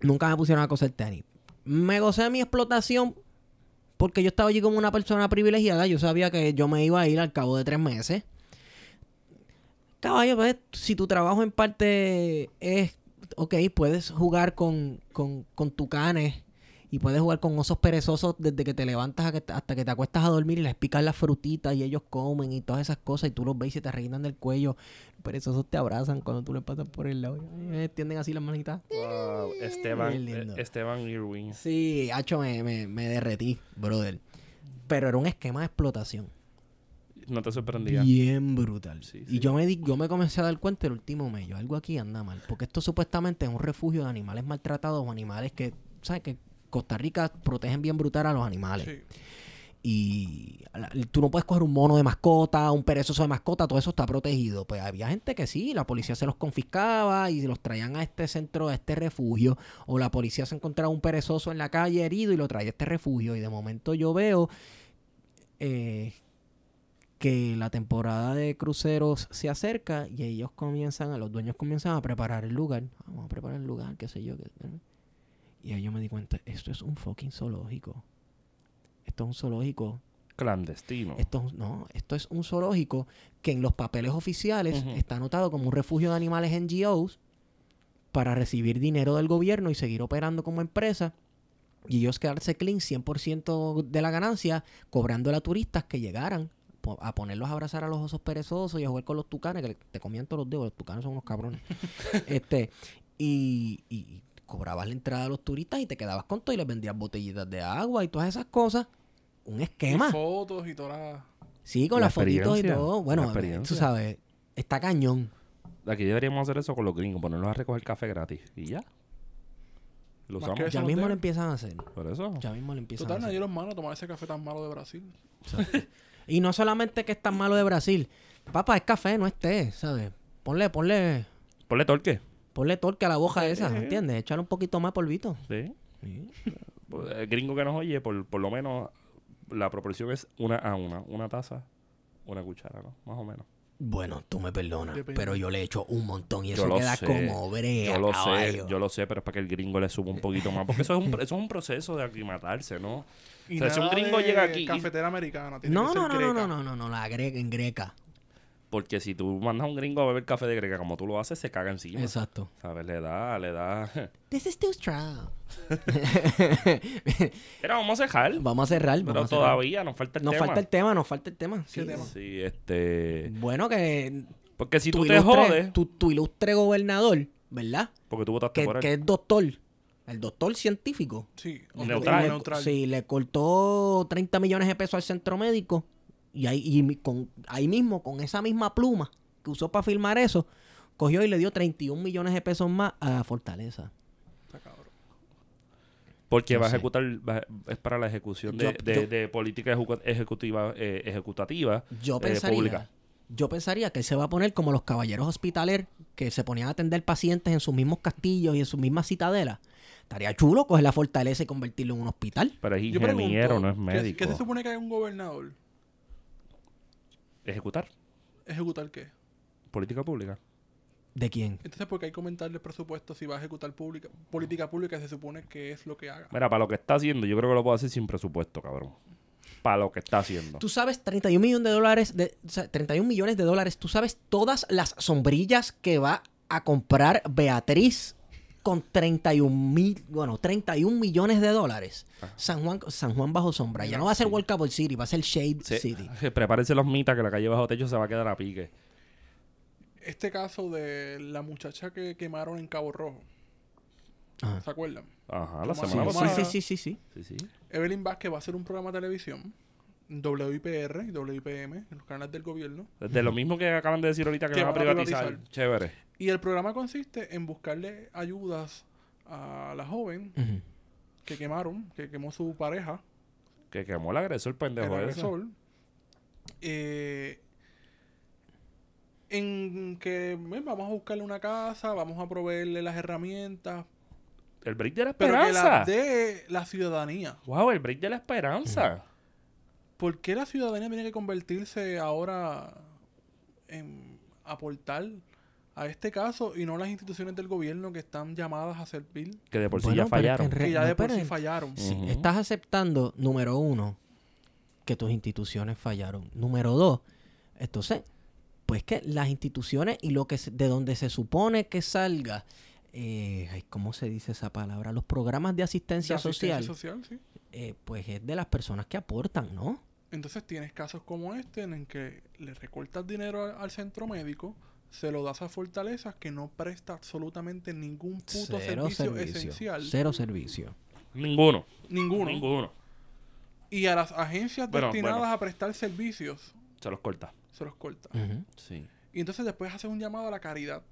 nunca me pusieron a coser tenis. Me gocé de mi explotación porque yo estaba allí como una persona privilegiada. Yo sabía que yo me iba a ir al cabo de tres meses. Caballo, pues, si tu trabajo en parte es, ok, puedes jugar con, con, con y puedes jugar con osos perezosos desde que te levantas a que- hasta que te acuestas a dormir y les picas las frutitas y ellos comen y todas esas cosas y tú los ves y se te reinan del cuello. Los perezosos te abrazan cuando tú les pasas por el lado. Y me extienden así las manitas. Wow. Esteban, eh, Esteban Irwin. Sí, hacho, me, me, me derretí, brother. Pero era un esquema de explotación. No te sorprendía. Bien brutal. Sí, y yo me di, yo me comencé a dar cuenta el último mes, yo, algo aquí anda mal. Porque esto supuestamente es un refugio de animales maltratados o animales que, ¿sabes? Que Costa Rica protegen bien brutal a los animales. Sí. Y tú no puedes coger un mono de mascota, un perezoso de mascota, todo eso está protegido. Pues había gente que sí, la policía se los confiscaba y los traían a este centro, a este refugio. O la policía se encontraba un perezoso en la calle herido y lo traía a este refugio. Y de momento yo veo eh, que la temporada de cruceros se acerca y ellos comienzan, los dueños comienzan a preparar el lugar. Vamos a preparar el lugar, qué sé yo. qué- Y ahí yo me di cuenta, esto es un fucking zoológico. Esto es un zoológico Clandestino. esto, es- no, esto es un zoológico que en los papeles oficiales está anotado como un refugio de animales NGOs para recibir dinero del gobierno y seguir operando como empresa. Y ellos quedarse clean 100% de la ganancia, cobrándole a turistas que llegaran a ponerlos a abrazar a los osos perezosos y a jugar con los tucanes, que te comían todos los dedos, los tucanes son unos cabrones. este y, y cobrabas la entrada a los turistas y te quedabas con todo y les vendías botellitas de agua y todas esas cosas. Un Y esquema. fotos y todas las... Sí, con La las fotitos y todo. Bueno, tú sabes, está cañón. Aquí deberíamos hacer eso con los gringos, ponerlos a recoger café gratis. Y ya. Lo usamos. Ya no mismo te- lo empiezan a hacer. Por eso. Ya mismo lo empiezan Total, a nadie hacer. los manda a tomar ese café tan malo de Brasil. Y no solamente que es tan malo de Brasil. Papá, es café, no es té, ¿sabes? Ponle, ponle, Ponle torque. Ponle torque a la hoja esa, ¿entiendes? Échale un poquito más polvito. Sí. Pues, El gringo que nos oye, por, por lo menos, la proporción es una a una. Una taza, una cuchara, ¿no? Más o menos. Bueno, tú me perdonas, Depende. pero yo le echo un montón y eso queda sé. como brea, Yo lo sé, yo lo sé, pero es para que el gringo le suba un poquito más. Porque eso es un, eso es un proceso de aclimatarse, ¿no? Y O sea, si un gringo de llega aquí y- Cafetera americana. tiene No, que ser no, no, no, greca. no, no, no, no, la greca en greca. Porque si tú mandas a un gringo a beber café de greca como tú lo haces, se caga encima. Exacto. ¿Sabes? Le da, le da. This is too strong. Pero vamos a dejar. Vamos a cerrar. Pero vamos a cerrar. todavía nos falta el Nos tema. falta el tema, nos falta el tema. ¿Qué Sí. tema? Sí, este. Bueno, que Porque si tu, tú te ilustre, jodes, tu, tu ilustre gobernador, ¿verdad? porque tú votaste Que, por él. que es doctor, el doctor científico. Sí, Neutral. Le- neutral. Sí, le cortó 30 millones de pesos al centro médico y ahí, y con, ahí mismo, con esa misma pluma que usó para filmar eso, cogió y le dio 31 millones de pesos más a Fortaleza. Está cabrón. Porque No va a ejecutar, va- es para la ejecución de, Yo- de- yo- de política ejecu- ejecutiva, eh, ejecutativa Yo eh, pensaría, pública. yo pensaría que él se va a poner como los caballeros hospitaler que se ponían a atender pacientes en sus mismos castillos y en sus mismas citadelas. Estaría chulo coger la fortaleza y convertirlo en un hospital. Pero es Yo pregunto, ingeniero, no es ¿qué- médico. ¿Qué se supone que hay un gobernador? Ejecutar ¿Ejecutar qué? política pública. ¿De quién? Entonces, ¿por qué hay que comentarle presupuesto si va a ejecutar pública, política pública? Se supone que es lo que haga. Mira, para lo que está haciendo, yo creo que lo puedo hacer sin presupuesto, cabrón. Para lo que está haciendo. Tú sabes 31 millones de dólares, de, o sea, 31 millones de dólares. Tú sabes todas las sombrillas que va a comprar Beatriz con 31 mil, bueno, 31 millones de dólares. San Juan, San Juan bajo sombra. Ya no va a ser World Cup City, va a ser Shade Sí. City. Prepárense los mitas que la calle bajo techo se va a quedar a pique. Este caso de la muchacha que quemaron en Cabo Rojo. Ajá. ¿Se acuerdan? Ajá, la Sí, semana sí, pasada. Sí, sí, sí, sí, sí. Sí, sí. Evelyn Vázquez va a hacer un programa de televisión. WIPR y WIPM, en los canales del gobierno. De lo mismo que acaban de decir ahorita que, Que van a van a privatizar. privatizar. Chévere. Y el programa consiste en buscarle ayudas a la joven que quemaron, que quemó su pareja, Que quemó el agresor, pendejo el agresor. Eh, en que vamos a buscarle una casa, vamos a proveerle las herramientas, El break de la pero que esperanza. de la ciudadanía. Wow, el break de la esperanza. ¿Por qué la ciudadanía tiene que convertirse ahora en aportar a este caso y no las instituciones del gobierno que están llamadas a servir? Que de por sí Bueno, ya fallaron. Que ya no, de por sí fallaron. Sí. Estás aceptando, número uno, que tus instituciones fallaron. Número dos, entonces, pues que las instituciones y lo que se- de donde se supone que salga, eh, ay, ¿cómo se dice esa palabra? Los programas de asistencia, De asistencia social, social, sí. eh, pues es de las personas que aportan, ¿no? Entonces tienes casos como este en el que le recortas dinero al, al centro médico, se lo das a fortalezas que no presta absolutamente ningún puto Cero servicio, servicio. esencial. Cero servicio. Ninguno. Ninguno. Ninguno. Y a las agencias Bueno, destinadas bueno. a prestar servicios, Se los corta. se los corta. Sí. Y entonces después haces un llamado a la caridad.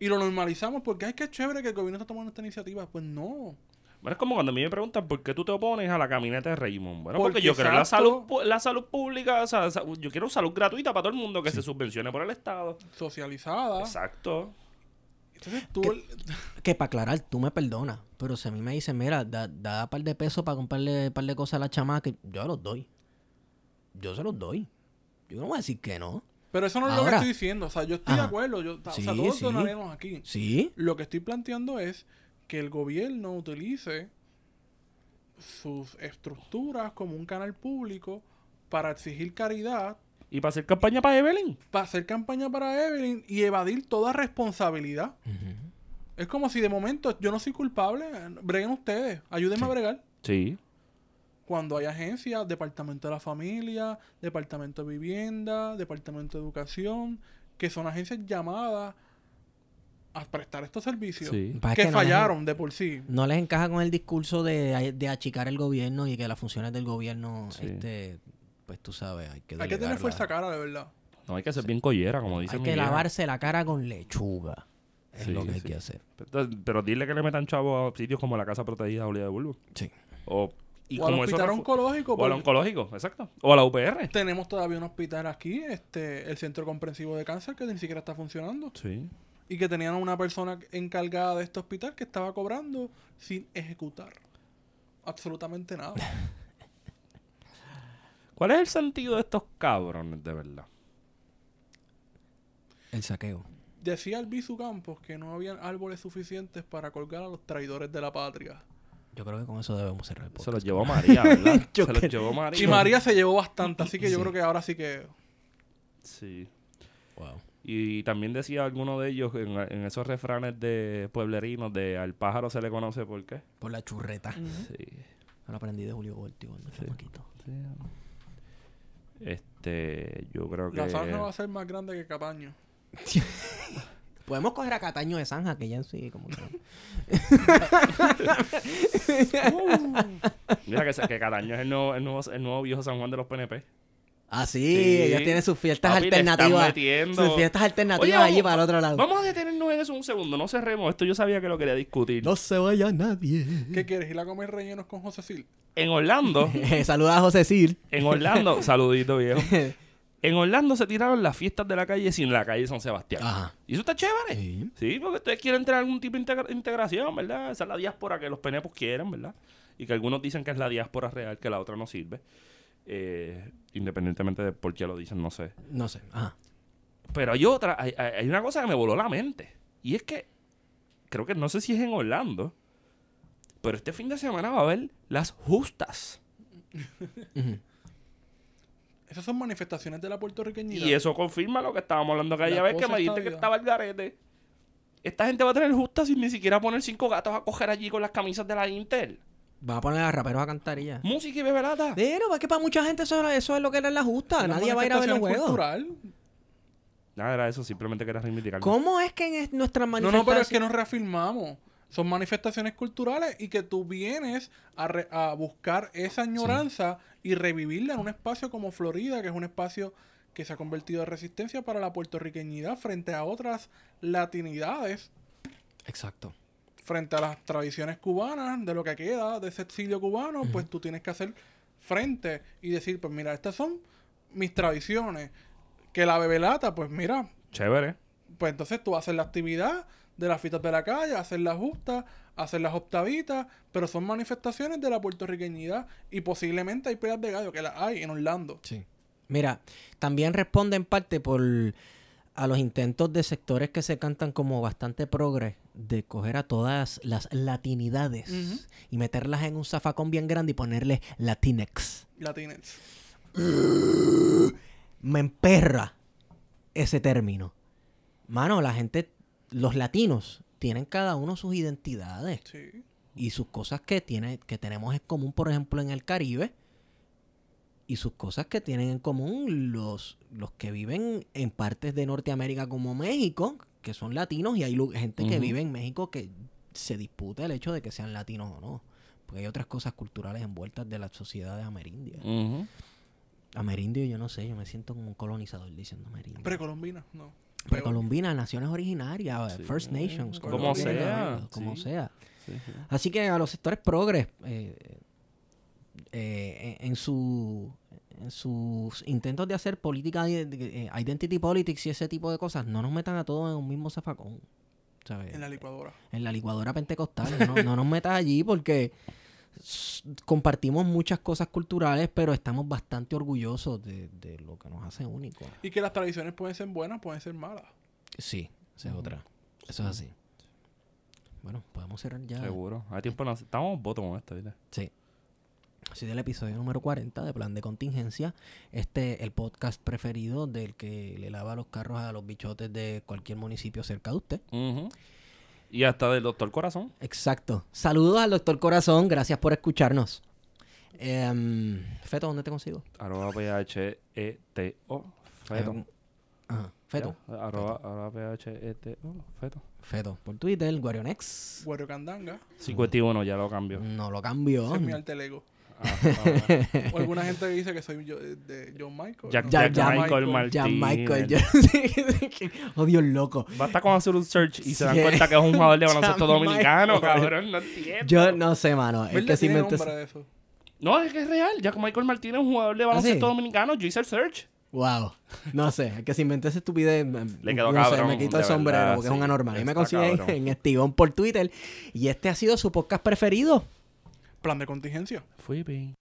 Y lo normalizamos porque que es chévere que el gobierno está tomando esta iniciativa. Pues no. Bueno, es como cuando a mí me preguntan por qué tú te opones a la caminata de Raymond. Bueno, porque, Porque yo quiero la exacto. salud, la salud pública, o sea, yo quiero salud gratuita para todo el mundo que se subvencione por el Estado. Socializada. Exacto. Entonces tú... Que para aclarar, tú me perdonas, pero si a mí me dicen, mira, da, da par de pesos para comprarle un par de cosas a la chamaca, yo los doy. Yo se los doy. Yo no voy a decir que no. Pero eso no es lo que estoy diciendo. O sea, yo estoy de acuerdo. Yo, o Sí, sea, todos sí. donaremos aquí. Sí, Lo que estoy planteando es que el gobierno utilice sus estructuras como un canal público para exigir caridad, Y para hacer campaña para Evelyn. para hacer campaña para Evelyn y evadir toda responsabilidad. Es como si de momento yo no soy culpable, breguen ustedes, ayúdenme a bregar. Sí. Cuando hay agencias, Departamento de la Familia, Departamento de Vivienda, Departamento de Educación, que son agencias llamadas a prestar estos servicios Sí. Que que no les- fallaron de por sí. no les encaja con el discurso de, de achicar el gobierno y que las funciones del gobierno, Sí. este, pues tú sabes, hay que Hay que tener fuerza cara, de verdad. No hay que ser bien collera, como dice Hay que lavarse la cara con lechuga. Es Sí, lo que hay sí. que hacer. Pero, pero dile que le metan chavo a sitios como la Casa Protegida de de Bulbo. Sí. O, y o al hospital oncológico. O al oncológico, exacto. O a la UPR. Tenemos todavía un hospital aquí, este, el Centro Comprensivo de Cáncer, que ni siquiera está funcionando. Sí. Y que tenían una persona encargada de este hospital que estaba cobrando sin ejecutar absolutamente nada. ¿Cuál es el sentido de estos cabrones, de verdad? El saqueo. Decía el Bisu Campos que no habían árboles suficientes para colgar a los traidores de la patria. Yo creo que con eso debemos cerrar el Se los llevó María, ¿verdad? Se los llevó María. Y María se llevó bastante, así que yo Sí. creo que ahora sí que... Sí. Wow. Y también decía alguno de ellos en, en esos refranes de pueblerinos de al pájaro se le conoce por qué. Por la churreta. Sí. Lo aprendí de Julio Volti cuando chamaquito. Sí. Este, yo creo que La zanja va a ser más grande que Cataño. Podemos coger a Cataño de Zanja, que ya en sí, como que... Mira que, que Cataño es el nuevo, el, nuevo, el nuevo viejo San Juan de los PNP. Ah, sí, Sí. ellos tienen sus fiestas Papi, alternativas. Sus fiestas alternativas Oye, allí vamos- para el otro lado. Vamos a detenernos en eso un segundo, no cerremos. Esto yo sabía que lo quería discutir. No se vaya nadie. ¿Qué quieres? ¿Ir a comer rellenos con José Sil? En Orlando, Saluda a José Sil. en Orlando, saludito viejo. En Orlando se tiraron las fiestas de la calle sin la calle San Sebastián. Ajá. Y eso está chévere. Sí. Sí, porque ustedes quieren tener algún tipo de integra- integración, ¿verdad? Esa es la diáspora que los penepos quieren, ¿verdad? Y que algunos dicen que es la diáspora real, que la otra no sirve. Eh, independientemente de por qué lo dicen, no sé. No sé. Ajá. Pero hay otra, hay, hay- una cosa que me voló la mente. Y es que, creo que no sé si es en Orlando, pero este fin de semana va a haber las justas. Esas son manifestaciones de la puertorriqueñidad. Y eso confirma lo que estábamos hablando aquella La vez que me dijiste que estaba el garete. Esta gente va a tener justas sin ni siquiera poner cinco gatos a coger allí con las camisas de la Intel. Van a poner a raperos a cantar y ya. Música y bebelata. Pero es que para mucha gente eso, eso es lo que era la justa. Una Nadie va a ir a ver los juegos. cultural. Nada, era eso, simplemente quería reivindicar. ¿Cómo es que en es- nuestras No, manifestaciones... no, pero es que nos reafirmamos. Son manifestaciones culturales y que tú vienes a, re- a buscar esa añoranza y revivirla en un espacio como Florida, que es un espacio que se ha convertido en resistencia para la puertorriqueñidad frente a otras latinidades, Exacto. Frente a las tradiciones cubanas, de lo que queda de ese exilio cubano, pues tú tienes que hacer frente y decir, pues mira, estas son mis tradiciones. Que la bebelata, pues mira, Chévere. pues entonces tú haces la actividad de las fiestas de la calle, hacer las justas, hacer las octavitas, pero son manifestaciones de la puertorriqueñidad y posiblemente hay peleas de gallo, que las hay en Orlando. Sí. Mira, también responde en parte por a los intentos de sectores que se cantan como bastante progres de coger a todas las latinidades y meterlas en un zafacón bien grande y ponerle Latinex. Latines. Me emperra ese término. Mano, la gente, los latinos tienen cada uno sus identidades Sí. y sus cosas que tiene, que tenemos en común, por ejemplo, en el Caribe, y sus cosas que tienen en común los, los que viven en partes de Norteamérica como México, que son latinos, y hay gente que vive en México que se disputa el hecho de que sean latinos o no. Porque hay otras cosas culturales envueltas de las sociedades amerindias. Ujú. Amerindio, yo no sé, yo me siento como un colonizador diciendo amerindio. Precolombina, no. Precolombina, naciones originarias, Sí. First Nations, Como como sea, como sí. sea. Sí, sí. Así que a los sectores progres, eh, eh, en, en su sus intentos de hacer política, eh, identity politics y ese tipo de cosas, no nos metan a todos en un mismo zafacón. ¿sabes? En la licuadora. en la licuadora pentecostal. No, no nos metas allí porque compartimos muchas cosas culturales, pero estamos bastante orgullosos de, de lo que nos hace únicos. Y que las tradiciones pueden ser buenas, pueden ser malas. Sí, esa es otra. Eso es así. Bueno, podemos cerrar ya. Seguro. Hay tiempo no Estamos votos con esto, ¿viste? Sí. Así del episodio número 40 de Plan de Contingencia. Este, el podcast preferido del que le lava los carros a los bichotes de cualquier municipio cerca de usted. Y hasta del doctor Corazón. Exacto. Saludos al doctor Corazón. Gracias por escucharnos. Em, Feto, ¿dónde te consigo? Arroba P-H-E-T-O. Feto. Em, ajá, Feto. Ya, Arroba, arroba P-H-E-T-O. Feto. Feto. Por Twitter, Guarionex. Guario Candanga. 51, ya lo cambio. No lo cambió. Es mi alter ego. Ah. O alguna gente que dice que soy yo, eh, de John Michael. Jack, ¿no? Ya- Jack ya Michael Michael. Ya Michael, oh Dios loco. Basta con hacer un search y se dan Sí. cuenta que es un jugador de baloncesto dominicano, Michael. cabrón. No entiendo. Yo no sé, mano. Es que si me... eso. No, es que es real. Jack Michael Martínez es un jugador de baloncesto ¿Ah, sí? dominicano. Yo hice el search. Wow. No sé, es que si inventé esa estupidez, Le quedó no sé, cabrón, me quito el sombrero verdad, porque es un anormal. Y me consiguen cabrón. en Estigón por Twitter. Y este ha sido su podcast preferido. Plan de contingencia. Fui bien.